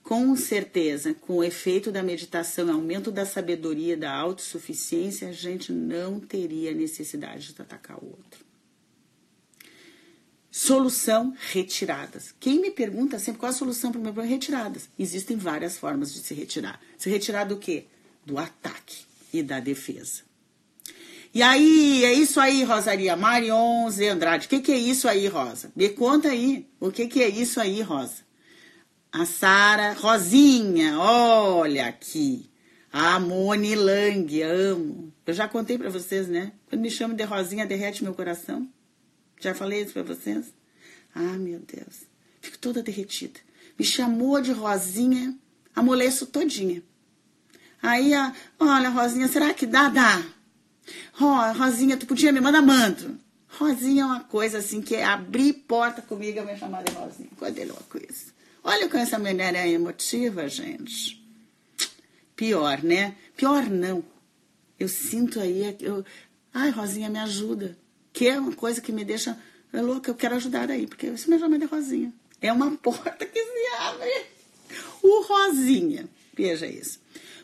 Com certeza, com o efeito da meditação, aumento da sabedoria, da autossuficiência, a gente não teria necessidade de atacar o outro. Solução: retiradas. Quem me pergunta sempre qual a solução para o meu problema? Retiradas. Existem várias formas de se retirar. Se retirar do quê? Do ataque e da defesa. E aí, é isso aí, Rosaria. Marion Zé Andrade. O que, que é isso aí, Rosa? Me conta aí. O que, que é isso aí, Rosa? A Sara Rosinha, olha aqui. A Moni Lang, amo. Eu já contei para vocês, né? Quando me chamam de Rosinha, derrete meu coração. Já falei isso para vocês? Ah, meu Deus. Fico toda derretida. Me chamou de Rosinha, amoleço todinha. Aí, a, olha, Rosinha, será que dá? Dá. Rosinha, tu podia me mandar manto. Rosinha é uma coisa assim que é abrir porta comigo, eu me chamar de Rosinha. Coisa louco isso. Olha como essa mulher é emotiva, gente. Pior, né? Pior não. Eu sinto aí, eu, ai, Rosinha, me ajuda. Que é uma coisa que me deixa louca, eu quero ajudar aí, porque você me chama de Rosinha. É uma porta que se abre. O Rosinha, veja isso.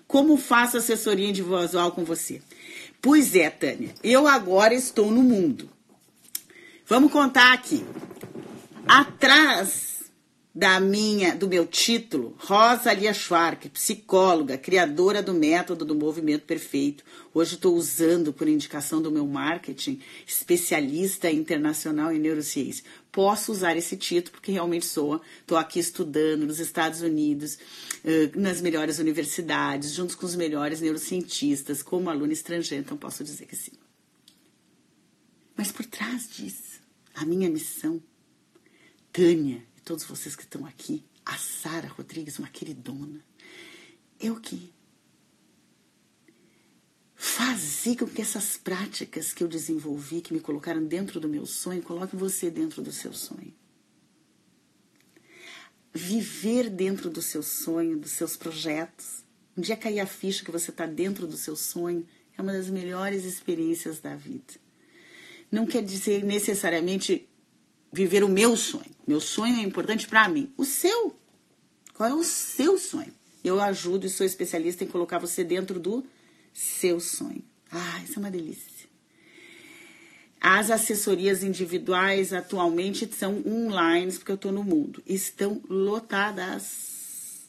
Como faço assessoria individual com você? Pois é, Tânia, eu agora estou no mundo. Vamos contar aqui. Atrás da minha, do meu título, Rosa Lia Schwark, psicóloga, criadora do método do movimento perfeito. Hoje estou usando por indicação do meu marketing, especialista internacional em neurociência. Posso usar esse título porque realmente sou. Estou aqui estudando nos Estados Unidos, nas melhores universidades, junto com os melhores neurocientistas, como aluna estrangeira, então posso dizer que sim. Mas por trás disso, a minha missão, Tânia, todos vocês que estão aqui, a Sara Rodrigues, uma queridona, é o que fazer com que essas práticas que eu desenvolvi, que me colocaram dentro do meu sonho, coloquem você dentro do seu sonho. Viver dentro do seu sonho, dos seus projetos. Um dia cair a ficha que você está dentro do seu sonho é uma das melhores experiências da vida. Não quer dizer necessariamente viver o meu sonho. Meu sonho é importante para mim. O seu. Qual é o seu sonho? Eu ajudo e sou especialista em colocar você dentro do seu sonho. Ah, isso é uma delícia. As assessorias individuais atualmente são online, porque eu estou no mundo. Estão lotadas.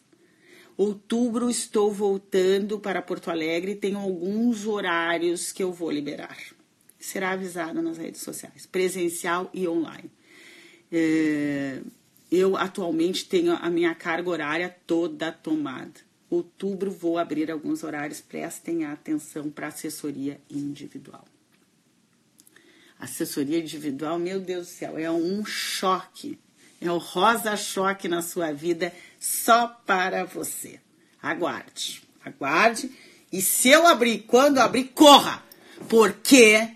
Outubro estou voltando para Porto Alegre tenho alguns horários que eu vou liberar. Será avisado nas redes sociais, presencial e online. É, eu atualmente tenho a minha carga horária toda tomada. Outubro vou abrir alguns horários, prestem atenção para assessoria individual. Assessoria individual, meu Deus do céu, é um choque. É o um rosa choque na sua vida só para você. Aguarde, aguarde. E se eu abrir, quando abrir, corra, porque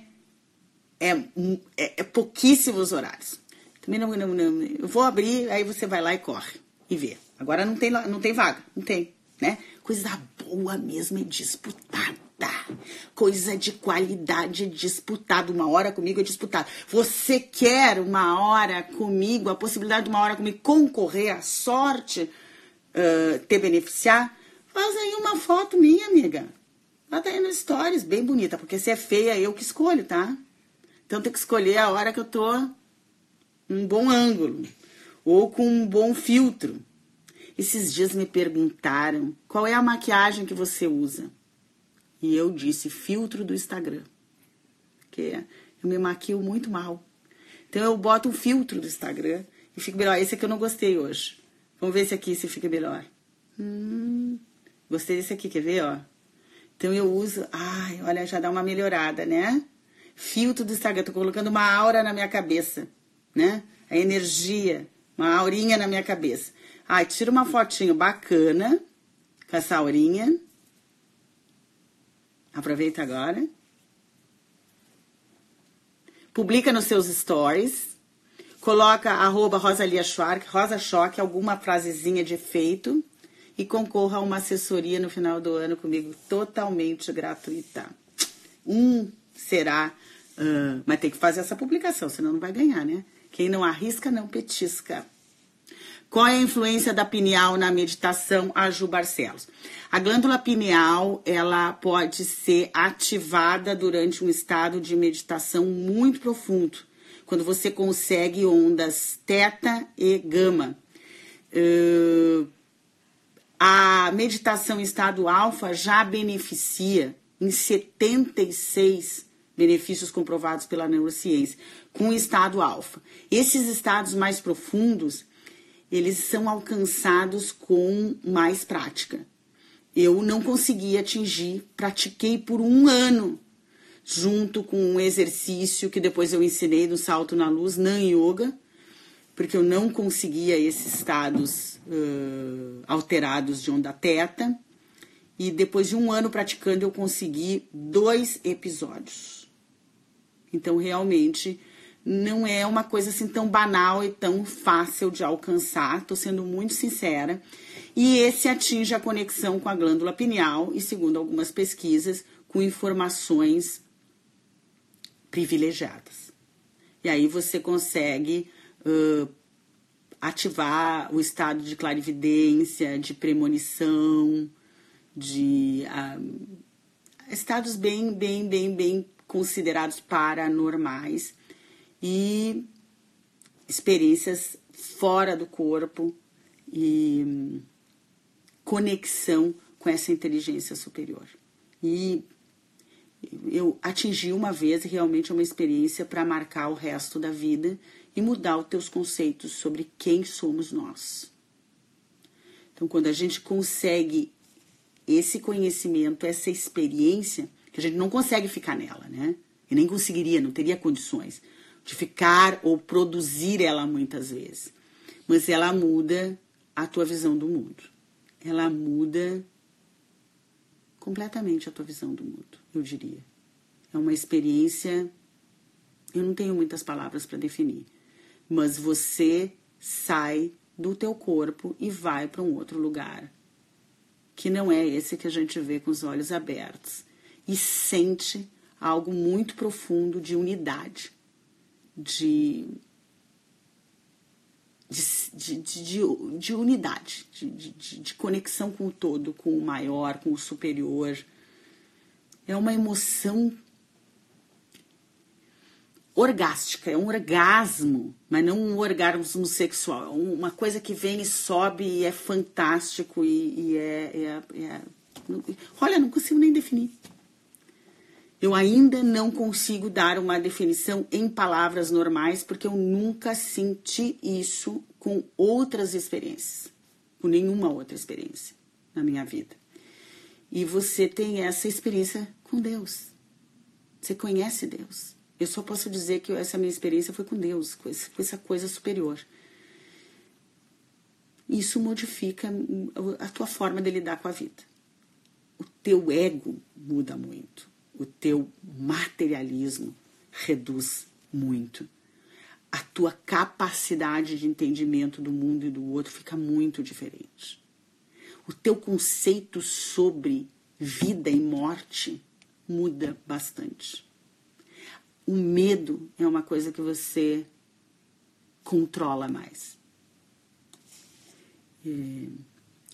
é, é, é pouquíssimos horários. Também não, não, não, eu vou abrir, aí você vai lá e corre e vê. Agora não tem, não tem vaga, não tem, né? Coisa boa mesmo é disputada. Coisa de qualidade disputada. Uma hora comigo é disputada. Você quer uma hora comigo, a possibilidade de uma hora comigo concorrer à sorte, uh, te beneficiar? Faz aí uma foto minha, amiga. Bota aí no stories, bem bonita, porque se é feia, eu que escolho, tá? Então tem que escolher a hora que eu tô um bom ângulo ou com um bom filtro. Esses dias me perguntaram qual é a maquiagem que você usa. E eu disse filtro do Instagram. Porque eu me maquio muito mal. Então eu boto um filtro do Instagram e fica melhor. Esse aqui eu não gostei hoje. Vamos ver esse aqui se fica melhor. Hum, gostei desse aqui, quer ver, ó? Então eu uso. Ai, olha, já dá uma melhorada, né? Filtro do Instagram. Tô colocando uma aura na minha cabeça né? A energia, uma aurinha na minha cabeça. Ai, tira uma fotinho bacana com essa aurinha. Aproveita agora. Publica nos seus stories. Coloca arroba Rosalia Schwark, Rosa Choque, alguma frasezinha de efeito e concorra a uma assessoria no final do ano comigo totalmente gratuita. Um será, uh, mas tem que fazer essa publicação, senão não vai ganhar, né? Quem não arrisca, não petisca. Qual é a influência da pineal na meditação? A Ju Barcelos. A glândula pineal, ela pode ser ativada durante um estado de meditação muito profundo, quando você consegue ondas teta e gama. Uh, a meditação em estado alfa já beneficia em 76 benefícios comprovados pela neurociência com o estado alfa. Esses estados mais profundos, eles são alcançados com mais prática. Eu não consegui atingir, pratiquei por um ano, junto com um exercício que depois eu ensinei no Salto na Luz, Nan Yoga, porque eu não conseguia esses estados uh, alterados de onda teta. E depois de um ano praticando, eu consegui dois episódios. Então, realmente, não é uma coisa assim tão banal e tão fácil de alcançar, estou sendo muito sincera. E esse atinge a conexão com a glândula pineal e, segundo algumas pesquisas, com informações privilegiadas. E aí você consegue uh, ativar o estado de clarividência, de premonição, de uh, estados bem, bem, bem, bem considerados paranormais e experiências fora do corpo e um, conexão com essa inteligência superior. E eu atingi uma vez realmente uma experiência para marcar o resto da vida e mudar os teus conceitos sobre quem somos nós. Então, quando a gente consegue esse conhecimento, essa experiência, que a gente não consegue ficar nela, né? E nem conseguiria, não teria condições de ficar ou produzir ela muitas vezes. Mas ela muda a tua visão do mundo. Ela muda completamente a tua visão do mundo, eu diria. É uma experiência, eu não tenho muitas palavras para definir mas você sai do teu corpo e vai para um outro lugar, que não é esse que a gente vê com os olhos abertos, e sente algo muito profundo de unidade, de de, de, de, de unidade, de, de, de conexão com o todo, com o maior, com o superior. É uma emoção orgástica, é um orgasmo, mas não um orgasmo sexual, é uma coisa que vem e sobe e é fantástico e, e é, é, é, Olha, não consigo nem definir. Eu ainda não consigo dar uma definição em palavras normais porque eu nunca senti isso com outras experiências, com nenhuma outra experiência na minha vida. E você tem essa experiência com Deus. Você conhece Deus. Eu só posso dizer que essa minha experiência foi com Deus, com essa coisa superior. Isso modifica a tua forma de lidar com a vida. O teu ego muda muito. O teu materialismo reduz muito. A tua capacidade de entendimento do mundo e do outro fica muito diferente. O teu conceito sobre vida e morte muda bastante. O medo é uma coisa que você controla mais.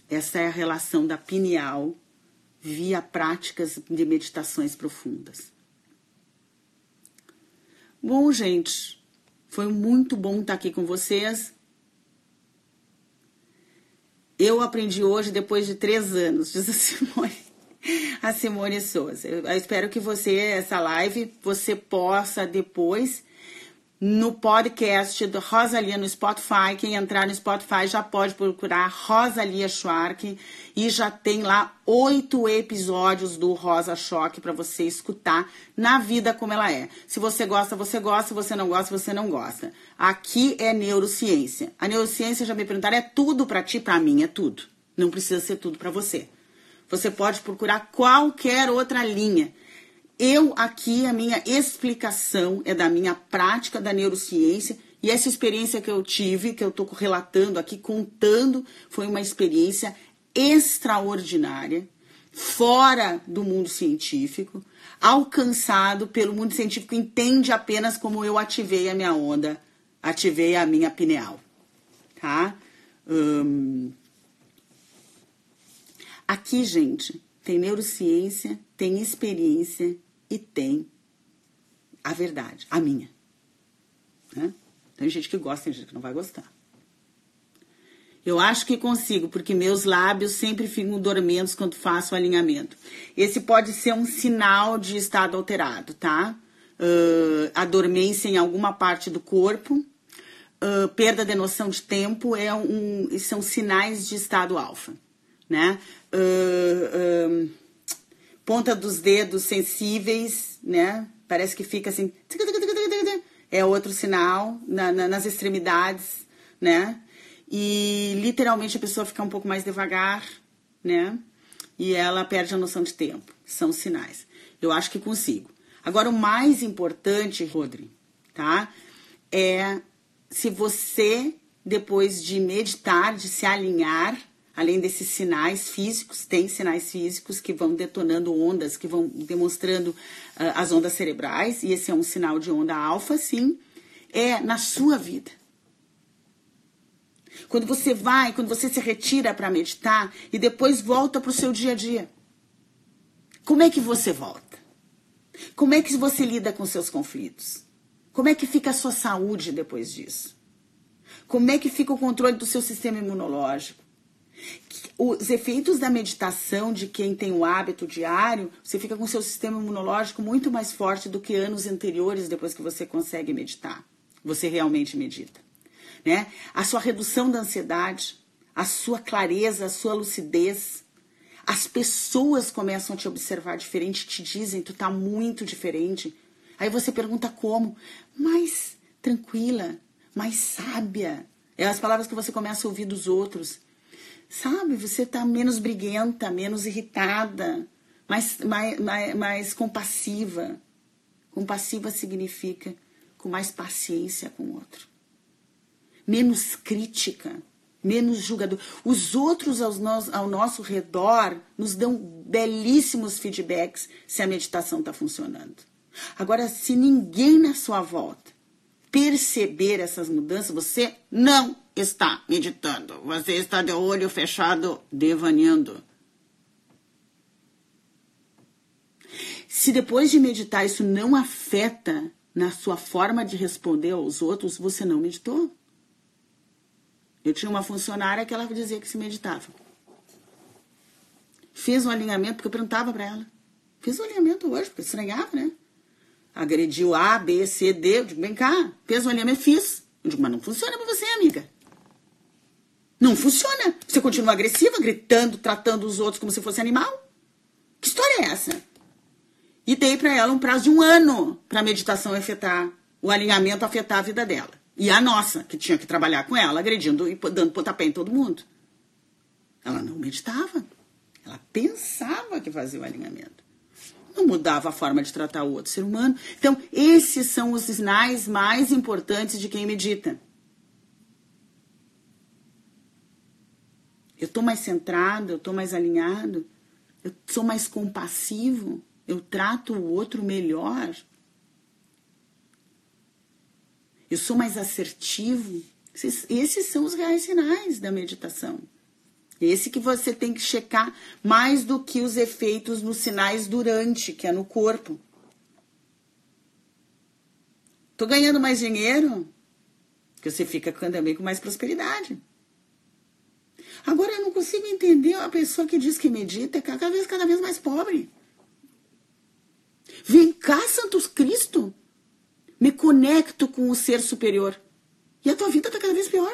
Essa é a relação da pineal via práticas de meditações profundas. Bom, gente, foi muito bom estar aqui com vocês. Eu aprendi hoje depois de três anos, diz a Simone a Simone Souza. Eu espero que você, essa live, você possa depois no podcast do Rosalia no Spotify. Quem entrar no Spotify já pode procurar Rosalia Schwark e já tem lá oito episódios do Rosa Choque para você escutar na vida como ela é. Se você gosta, você gosta. Se você não gosta, você não gosta. Aqui é neurociência. A neurociência, já me perguntaram, é tudo para ti, para mim, é tudo. Não precisa ser tudo para você. Você pode procurar qualquer outra linha. Eu aqui, a minha explicação é da minha prática da neurociência e essa experiência que eu tive, que eu estou relatando aqui, contando, foi uma experiência extraordinária, fora do mundo científico, alcançado pelo mundo científico, entende apenas como eu ativei a minha onda, ativei a minha pineal, tá? Hum... Aqui, gente, tem neurociência, tem experiência e tem a verdade, a minha. Né? Tem gente que gosta, tem gente que não vai gostar. Eu acho que consigo, porque meus lábios sempre ficam dormentes quando faço o alinhamento. Esse pode ser um sinal de estado alterado, tá? Uh, a dormência em alguma parte do corpo, uh, perda de noção de tempo, é um, são sinais de estado alfa, né? Uh, ponta dos dedos sensíveis, né? Parece que fica assim. É outro sinal na, na, nas extremidades, né? E literalmente a pessoa fica um pouco mais devagar, né? E ela perde a noção de tempo. São sinais. Eu acho que consigo. Agora, o mais importante, Rodri, tá? É se você, depois de meditar, de se alinhar, Além desses sinais físicos, tem sinais físicos que vão detonando ondas, que vão demonstrando uh, as ondas cerebrais, e esse é um sinal de onda alfa, sim, é na sua vida. Quando você vai, quando você se retira para meditar e depois volta para o seu dia a dia. Como é que você volta? Como é que você lida com seus conflitos? Como é que fica a sua saúde depois disso? Como é que fica o controle do seu sistema imunológico? Os efeitos da meditação de quem tem o hábito diário, você fica com seu sistema imunológico muito mais forte do que anos anteriores depois que você consegue meditar. Você realmente medita, né? A sua redução da ansiedade, a sua clareza, a sua lucidez, as pessoas começam a te observar diferente, te dizem, tu tá muito diferente. Aí você pergunta como? Mais tranquila, mais sábia. É as palavras que você começa a ouvir dos outros. Sabe, você tá menos briguenta, menos irritada, mais, mais, mais, mais compassiva. Compassiva significa com mais paciência com o outro. Menos crítica, menos julgador. Os outros ao nosso, ao nosso redor nos dão belíssimos feedbacks se a meditação está funcionando. Agora, se ninguém na sua volta perceber essas mudanças, você não está meditando. Você está de olho fechado, devaneando. Se depois de meditar isso não afeta na sua forma de responder aos outros, você não meditou. Eu tinha uma funcionária que ela dizia que se meditava. Fez um alinhamento, porque eu perguntava para ela. Fiz um alinhamento hoje, porque estranhava, né? Agrediu A, B, C, D. Eu digo, vem cá, fez um alinhamento, fiz. Eu digo, mas não funciona pra você, amiga. Não funciona. Você continua agressiva, gritando, tratando os outros como se fosse animal? Que história é essa? E dei para ela um prazo de um ano para a meditação afetar, o alinhamento afetar a vida dela. E a nossa, que tinha que trabalhar com ela, agredindo e dando pontapé em todo mundo. Ela não meditava. Ela pensava que fazia o alinhamento. Não mudava a forma de tratar o outro ser humano. Então, esses são os sinais mais importantes de quem medita. Eu estou mais centrado, eu estou mais alinhado, eu sou mais compassivo, eu trato o outro melhor. Eu sou mais assertivo. Esses, esses são os reais sinais da meditação. Esse que você tem que checar mais do que os efeitos nos sinais durante, que é no corpo. Tô ganhando mais dinheiro, que você fica também com mais prosperidade. Agora eu não consigo entender a pessoa que diz que medita é cada vez, cada vez mais pobre. Vem cá, Santos Cristo. Me conecto com o ser superior. E a tua vida está cada vez pior.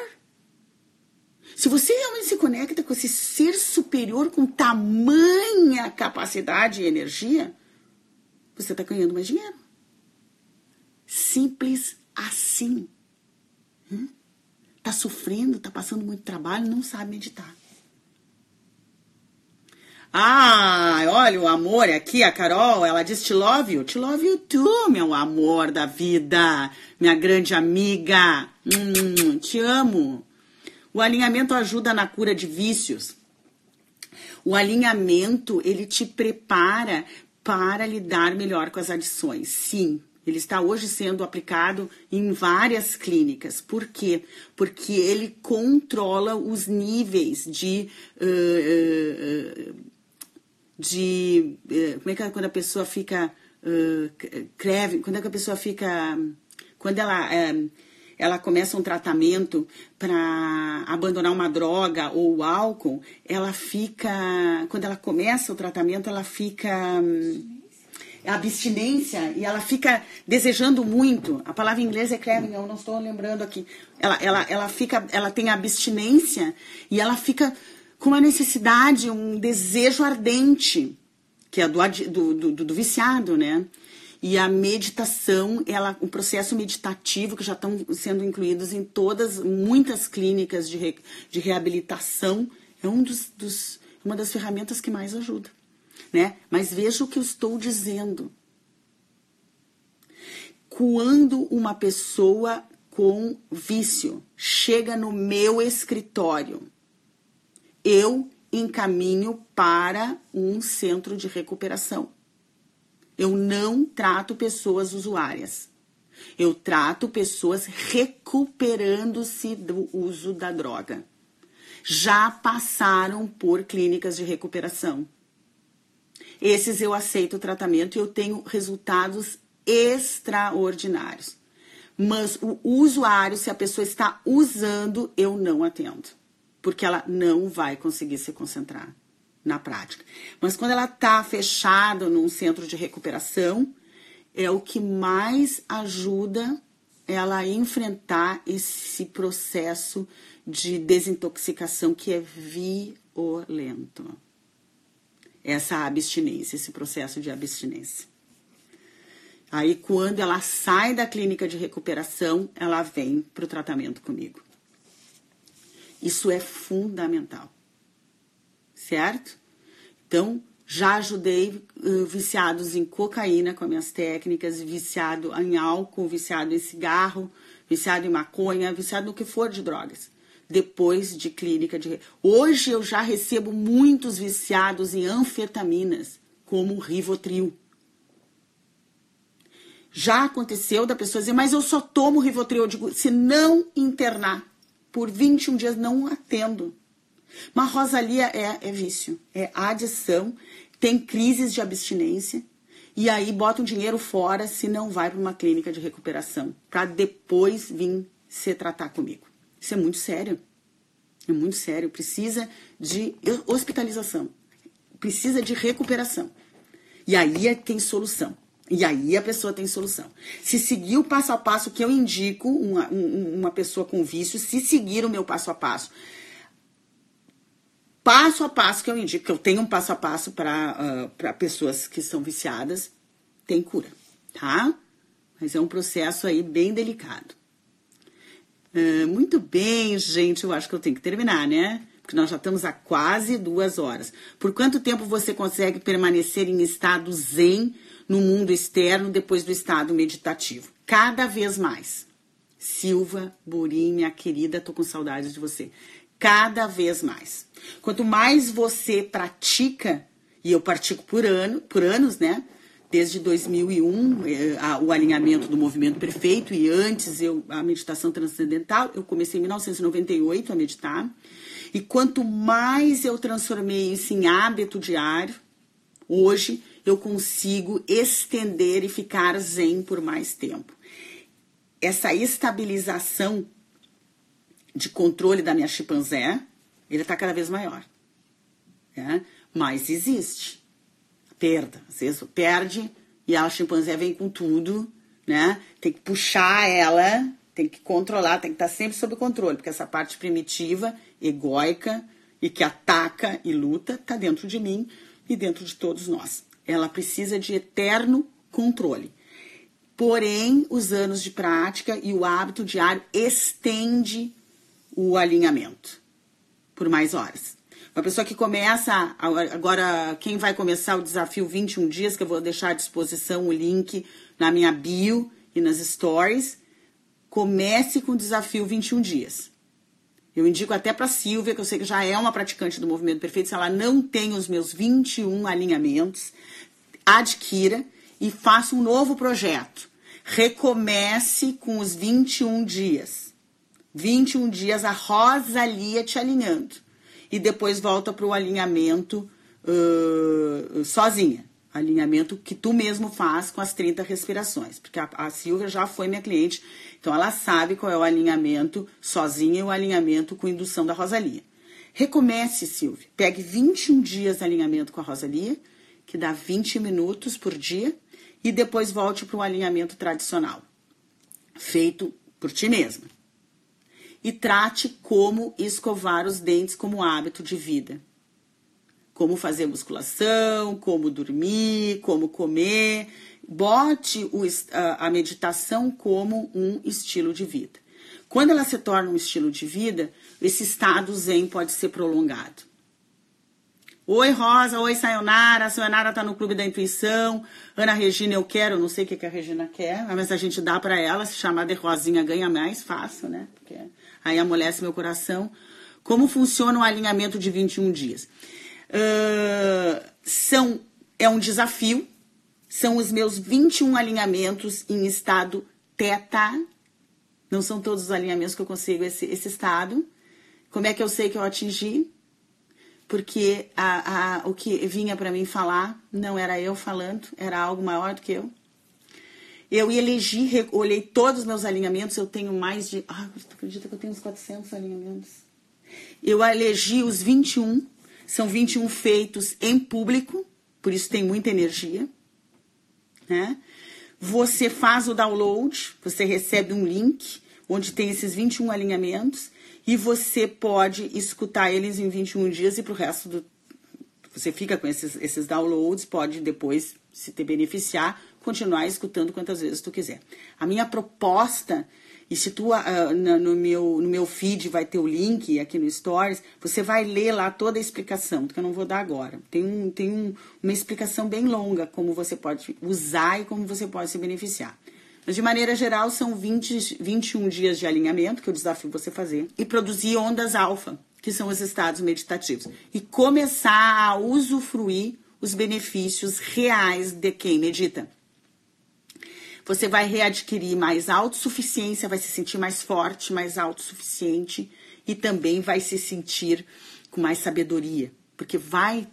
Se você realmente se conecta com esse ser superior com tamanha capacidade e energia, você está ganhando mais dinheiro. Simples assim. Hum? Tá sofrendo, tá passando muito trabalho, não sabe meditar. Ah, olha o amor aqui, a Carol, ela diz te love you, te love you too, meu amor da vida, minha grande amiga, hum, te amo. O alinhamento ajuda na cura de vícios. O alinhamento, ele te prepara para lidar melhor com as adições. Sim, ele está hoje sendo aplicado em várias clínicas. Por quê? Porque ele controla os níveis de. Uh, uh, de como é que é quando a pessoa fica creve, quando é que a pessoa fica quando ela ela começa um tratamento para abandonar uma droga ou o álcool, ela fica quando ela começa o tratamento ela fica hum, abstinência e ela fica desejando muito. A palavra em inglês é craving, eu não estou lembrando aqui. Ela, ela, ela fica, ela tem abstinência e ela fica com uma necessidade, um desejo ardente, que é do, do, do, do viciado, né? E a meditação, ela, o processo meditativo que já estão sendo incluídos em todas, muitas clínicas de, re, de reabilitação, é um dos, dos, uma das ferramentas que mais ajuda né? Mas veja o que eu estou dizendo. Quando uma pessoa com vício chega no meu escritório, eu encaminho para um centro de recuperação. Eu não trato pessoas usuárias. Eu trato pessoas recuperando-se do uso da droga. Já passaram por clínicas de recuperação esses eu aceito o tratamento e eu tenho resultados extraordinários. Mas o usuário, se a pessoa está usando, eu não atendo, porque ela não vai conseguir se concentrar na prática. Mas quando ela está fechada num centro de recuperação, é o que mais ajuda ela a enfrentar esse processo de desintoxicação que é violento essa abstinência, esse processo de abstinência. Aí, quando ela sai da clínica de recuperação, ela vem para o tratamento comigo. Isso é fundamental, certo? Então, já ajudei uh, viciados em cocaína com as minhas técnicas, viciado em álcool, viciado em cigarro, viciado em maconha, viciado no que for de drogas depois de clínica de. Hoje eu já recebo muitos viciados em anfetaminas, como o Rivotril. Já aconteceu da pessoa dizer, mas eu só tomo Rivotril. Eu digo, se não internar por 21 dias, não atendo. Mas Rosalia é, é vício, é adição, tem crises de abstinência e aí bota o dinheiro fora se não vai para uma clínica de recuperação, para depois vir se tratar comigo. Isso é muito sério. É muito sério. Precisa de hospitalização. Precisa de recuperação. E aí é, tem solução. E aí a pessoa tem solução. Se seguir o passo a passo que eu indico, uma, uma pessoa com vício, se seguir o meu passo a passo, passo a passo que eu indico, que eu tenho um passo a passo para uh, pessoas que são viciadas, tem cura, tá? Mas é um processo aí bem delicado. Uh, muito bem, gente. Eu acho que eu tenho que terminar, né? Porque nós já estamos há quase duas horas. Por quanto tempo você consegue permanecer em estado zen no mundo externo depois do estado meditativo? Cada vez mais. Silva Burim, minha querida, tô com saudade de você. Cada vez mais. Quanto mais você pratica, e eu pratico por ano, por anos, né? Desde 2001, eh, o alinhamento do movimento perfeito e antes eu a meditação transcendental. Eu comecei em 1998 a meditar. E quanto mais eu transformei isso em hábito diário, hoje eu consigo estender e ficar zen por mais tempo. Essa estabilização de controle da minha chimpanzé, ele está cada vez maior. Né? Mas existe perda. Às vezes perde e a chimpanzé vem com tudo, né? Tem que puxar ela, tem que controlar, tem que estar sempre sob controle, porque essa parte primitiva, egóica e que ataca e luta está dentro de mim e dentro de todos nós. Ela precisa de eterno controle. Porém, os anos de prática e o hábito diário estende o alinhamento por mais horas. Uma pessoa que começa, agora quem vai começar o desafio 21 dias, que eu vou deixar à disposição o link na minha bio e nas stories, comece com o desafio 21 dias. Eu indico até para Silvia, que eu sei que já é uma praticante do movimento perfeito, se ela não tem os meus 21 alinhamentos, adquira e faça um novo projeto. Recomece com os 21 dias. 21 dias a Rosalia te alinhando. E depois volta para o alinhamento uh, sozinha. Alinhamento que tu mesmo faz com as 30 respirações. Porque a, a Silvia já foi minha cliente, então ela sabe qual é o alinhamento sozinha e o alinhamento com indução da Rosalia. Recomece, Silvia. Pegue 21 dias de alinhamento com a Rosalia, que dá 20 minutos por dia, e depois volte para o alinhamento tradicional, feito por ti mesma e trate como escovar os dentes como hábito de vida. Como fazer musculação, como dormir, como comer. Bote o, a, meditação como um estilo de vida. Quando ela se torna um estilo de vida, esse estado zen pode ser prolongado. Oi, Rosa. Oi, Sayonara. A Sayonara tá no Clube da Intuição. Ana Regina, eu quero. Não sei o que, que a Regina quer, mas a gente dá para ela. Se chamar de Rosinha, ganha mais fácil, né? Porque aí amolece meu coração. Como funciona o alinhamento de 21 dias? Uh, são, é um desafio, são os meus 21 alinhamentos em estado teta. Não são todos os alinhamentos que eu consigo esse, esse estado. Como é que eu sei que eu atingi? Porque a, a, o que vinha para mim falar não era eu falando, era algo maior do que eu. Eu elegi, olhei todos os meus alinhamentos, eu tenho mais de. Ah, tu acredita que eu tenho uns 400 alinhamentos? Eu elegi os 21, são 21 feitos em público, por isso tem muita energia. Né? Você faz o download, você recebe um link onde tem esses 21 alinhamentos e você pode escutar eles em 21 dias e para o resto do. Você fica com esses, esses downloads, pode depois se te beneficiar continuar escutando quantas vezes tu quiser. A minha proposta, e se tu uh, no, meu, no meu feed vai ter o link aqui no Stories, você vai ler lá toda a explicação, que eu não vou dar agora. Tem, um, tem um, uma explicação bem longa como você pode usar e como você pode se beneficiar. Mas de maneira geral, são 20, 21 dias de alinhamento, que eu desafio você fazer, e produzir ondas alfa, que são os estados meditativos. E começar a usufruir os benefícios reais de quem medita. Você vai readquirir mais autossuficiência, vai se sentir mais forte, mais autossuficiente e também vai se sentir com mais sabedoria, porque vai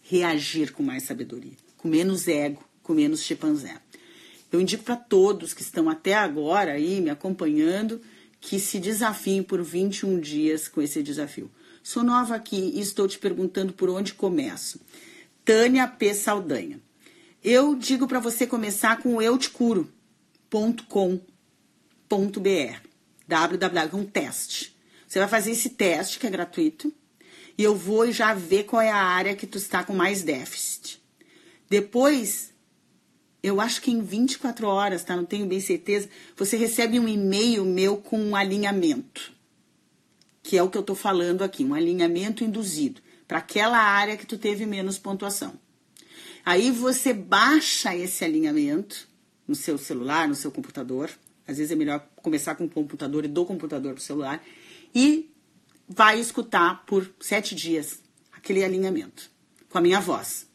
reagir com mais sabedoria, com menos ego, com menos chimpanzé. Eu indico para todos que estão até agora aí me acompanhando que se desafiem por 21 dias com esse desafio. Sou nova aqui e estou te perguntando por onde começo. Tânia P. Saldanha. Eu digo para você começar com o eutecuro.com.br www, um teste. Você vai fazer esse teste que é gratuito e eu vou já ver qual é a área que tu está com mais déficit. Depois, eu acho que em 24 horas, tá? Não tenho bem certeza, você recebe um e-mail meu com um alinhamento. Que é o que eu tô falando aqui, um alinhamento induzido para aquela área que tu teve menos pontuação. Aí você baixa esse alinhamento no seu celular, no seu computador. Às vezes é melhor começar com o computador e do computador para o celular. E vai escutar por sete dias aquele alinhamento com a minha voz.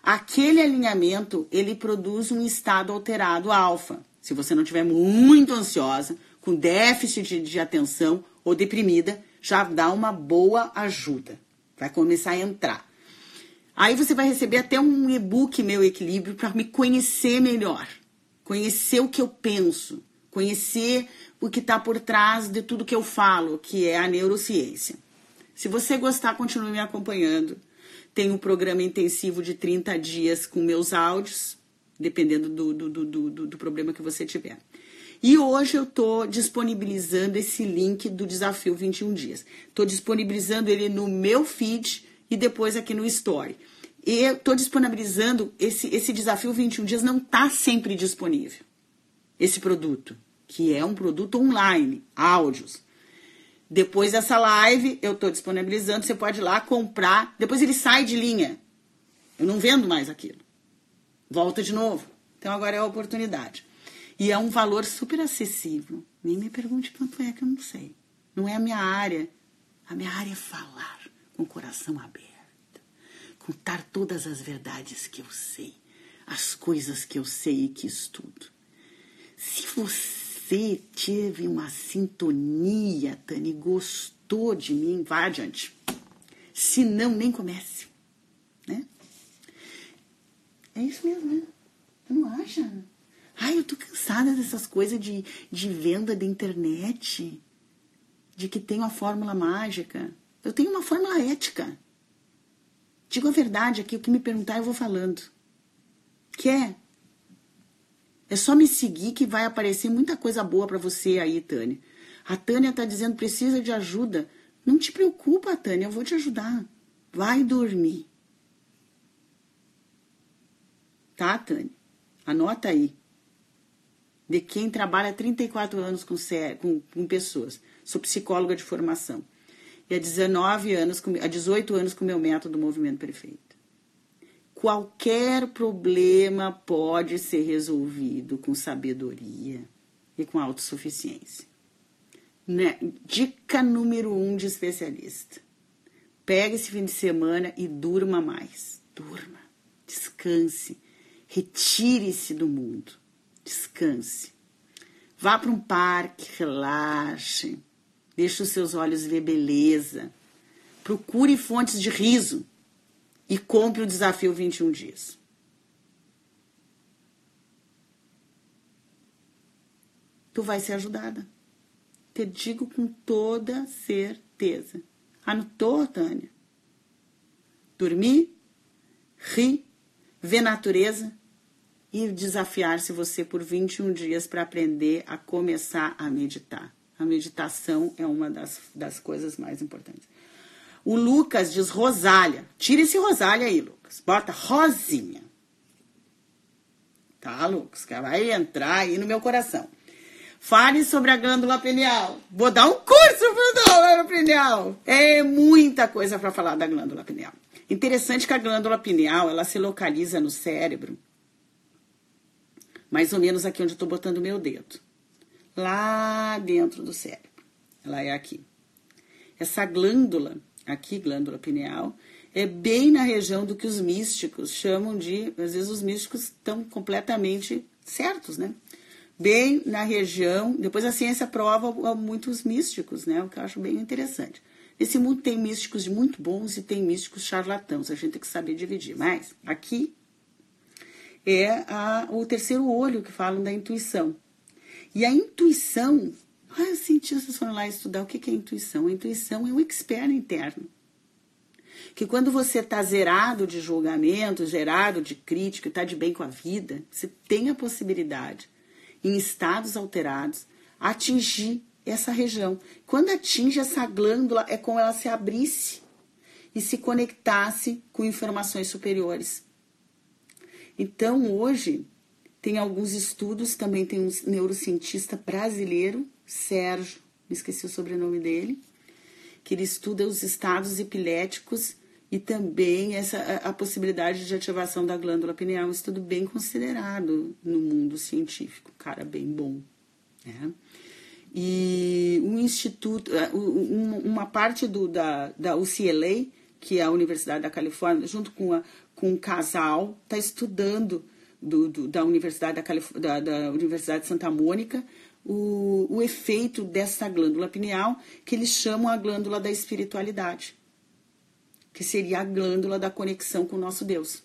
Aquele alinhamento ele produz um estado alterado alfa. Se você não estiver muito ansiosa, com déficit de, de atenção ou deprimida, já dá uma boa ajuda. Vai começar a entrar. Aí você vai receber até um e-book Meu Equilíbrio para me conhecer melhor, conhecer o que eu penso, conhecer o que está por trás de tudo que eu falo, que é a neurociência. Se você gostar, continue me acompanhando. Tem um programa intensivo de 30 dias com meus áudios, dependendo do, do, do, do, do problema que você tiver. E hoje eu estou disponibilizando esse link do desafio 21 dias. Estou disponibilizando ele no meu feed e depois aqui no Story. E estou disponibilizando esse, esse desafio 21 dias não está sempre disponível. Esse produto, que é um produto online, áudios. Depois dessa live, eu estou disponibilizando, você pode ir lá comprar. Depois ele sai de linha. Eu não vendo mais aquilo. Volta de novo. Então agora é a oportunidade. E é um valor super acessível. Nem me pergunte quanto é que eu não sei. Não é a minha área. A minha área é falar com o coração aberto, contar todas as verdades que eu sei, as coisas que eu sei e que estudo. Se você teve uma sintonia, Tani, gostou de mim, vá adiante. Se não, nem comece. Né? É isso mesmo, né? Não acha? Ai, eu tô cansada dessas coisas de, de venda da internet, de que tem uma fórmula mágica. Eu tenho uma fórmula ética. Digo a verdade aqui, o que me perguntar eu vou falando. Quer? É só me seguir que vai aparecer muita coisa boa para você aí, Tânia. A Tânia tá dizendo precisa de ajuda. Não te preocupa, Tânia, eu vou te ajudar. Vai dormir. Tá, Tânia? Anota aí de quem trabalha 34 anos com, com, com pessoas. Sou psicóloga de formação. E há 19 anos, há 18 anos com o meu método Movimento Perfeito. Qualquer problema pode ser resolvido com sabedoria e com autossuficiência. Né? Dica número um de especialista. Pega esse fim de semana e durma mais. Durma. Descanse. Retire-se do mundo descanse. Vá para um parque, relaxe. Deixe os seus olhos ver beleza. Procure fontes de riso e compre o desafio 21 dias. Tu vai ser ajudada. Te digo com toda certeza. Anotou, Tânia? Dormir, rir, ver natureza, e desafiar-se você por 21 dias para aprender a começar a meditar. A meditação é uma das, das coisas mais importantes. O Lucas diz Rosália. Tira esse Rosália aí, Lucas. Bota Rosinha. Tá, Lucas? Que vai entrar aí no meu coração. Fale sobre a glândula pineal. Vou dar um curso para glândula pineal. É muita coisa para falar da glândula pineal. Interessante que a glândula pineal, ela se localiza no cérebro mais ou menos aqui onde eu estou botando o meu dedo. Lá dentro do cérebro. Ela é aqui. Essa glândula, aqui, glândula pineal, é bem na região do que os místicos chamam de. Às vezes os místicos estão completamente certos, né? Bem na região. Depois a ciência prova muitos místicos, né? O que eu acho bem interessante. Nesse mundo tem místicos muito bons e tem místicos charlatãos. A gente tem que saber dividir. Mas aqui é a, o terceiro olho que falam da intuição. E a intuição, ah, os cientistas foram lá estudar o que é intuição. A intuição é um expert interno. Que quando você está zerado de julgamento, zerado de crítica, está de bem com a vida, você tem a possibilidade, em estados alterados, atingir essa região. Quando atinge essa glândula, é como ela se abrisse e se conectasse com informações superiores. Então, hoje, tem alguns estudos, também tem um neurocientista brasileiro, Sérgio, me esqueci o sobrenome dele, que ele estuda os estados epiléticos e também essa, a, possibilidade de ativação da glândula pineal, um estudo bem considerado no mundo científico, cara bem bom. Né? E um instituto, é, uma parte do, da, da UCLA, que é a Universidade da Califórnia, junto com a, com um casal, está estudando do, do, da, Universidade da, Calif da, da, Universidade de Santa Mônica o, o efeito dessa glândula pineal, que eles chamam a glândula da espiritualidade, que seria a glândula da conexão com o nosso Deus.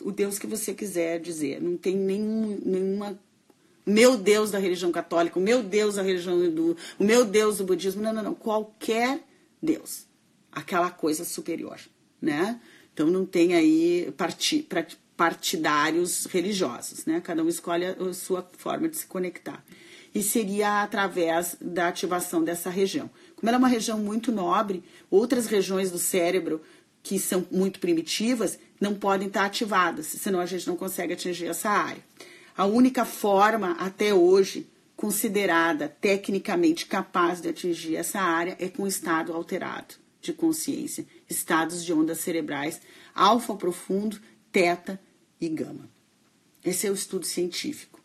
O Deus que você quiser dizer. Não tem nenhum, nenhuma meu Deus da religião católica, o meu Deus da religião hindu, o meu Deus do budismo. Não, não, não. Qualquer Deus. Aquela coisa superior, né? Então não tem aí partidários religiosos, né? Cada um escolhe a sua forma de se conectar. E seria através da ativação dessa região. Como ela é uma região muito nobre, outras regiões do cérebro que são muito primitivas não podem estar ativadas, senão a gente não consegue atingir essa área. A única forma até hoje considerada tecnicamente capaz de atingir essa área é com estado alterado de consciência, estados de ondas cerebrais alfa profundo, teta e gama. Esse é o estudo científico.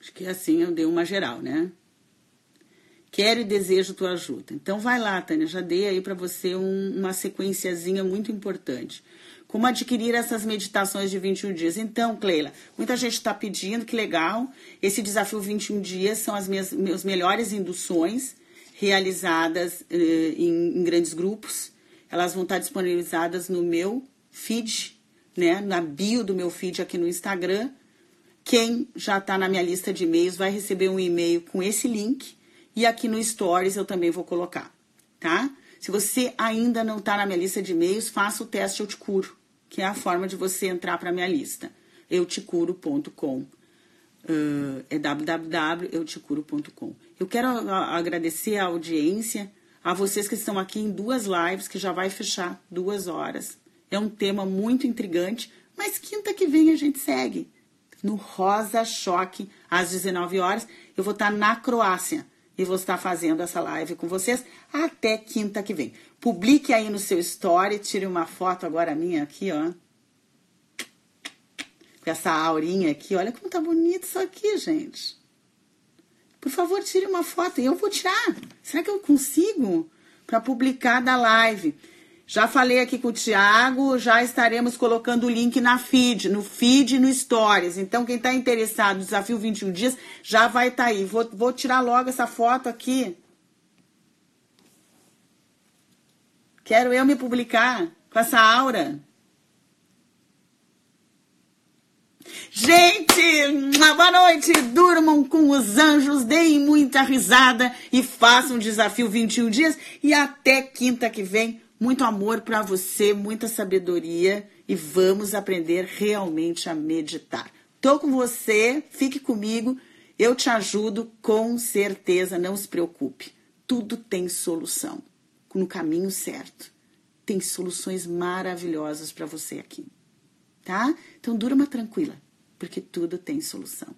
Acho que assim eu dei uma geral, né? Quero e desejo tua ajuda. Então vai lá, Tânia, já dei aí para você um, uma sequenciazinha muito importante. Como adquirir essas meditações de 21 dias? Então, Cleila, muita gente está pedindo, que legal. Esse desafio 21 dias são as minhas meus melhores induções realizadas eh, em, em, grandes grupos. Elas vão estar disponibilizadas no meu feed, né, na bio do meu feed aqui no Instagram. Quem já está na minha lista de e-mails vai receber um e-mail com esse link e aqui no Stories eu também vou colocar, tá? Se você ainda não está na minha lista de e-mails, faça o teste Eu Te Curo, que é a forma de você entrar para minha lista. eutecuro.com. Uh, é www.eutecuro.com. Eu quero agradecer a audiência, a vocês que estão aqui em duas lives, que já vai fechar duas horas. É um tema muito intrigante, mas quinta que vem a gente segue. No Rosa Choque, às 19 horas, eu vou estar na Croácia e vou estar fazendo essa live com vocês até quinta que vem. Publique aí no seu story, tire uma foto agora minha aqui, ó. Com essa aurinha aqui, olha como tá bonito isso aqui, gente. Por favor, tire uma foto e eu vou tirar. Será que eu consigo para publicar da live? Já falei aqui com o Tiago, já estaremos colocando o link na feed, no feed no stories. Então, quem está interessado no desafio 21 dias, já vai estar tá aí. Vou, vou tirar logo essa foto aqui. Quero eu me publicar com essa aura. Gente, boa noite. Durmam com os anjos, deem muita risada e façam o desafio 21 dias. E até quinta que vem muito amor para você, muita sabedoria e vamos aprender realmente a meditar. Tô com você, fique comigo, eu te ajudo com certeza, não se preocupe. Tudo tem solução, no caminho certo. Tem soluções maravilhosas para você aqui, tá? Então durma tranquila, porque tudo tem solução.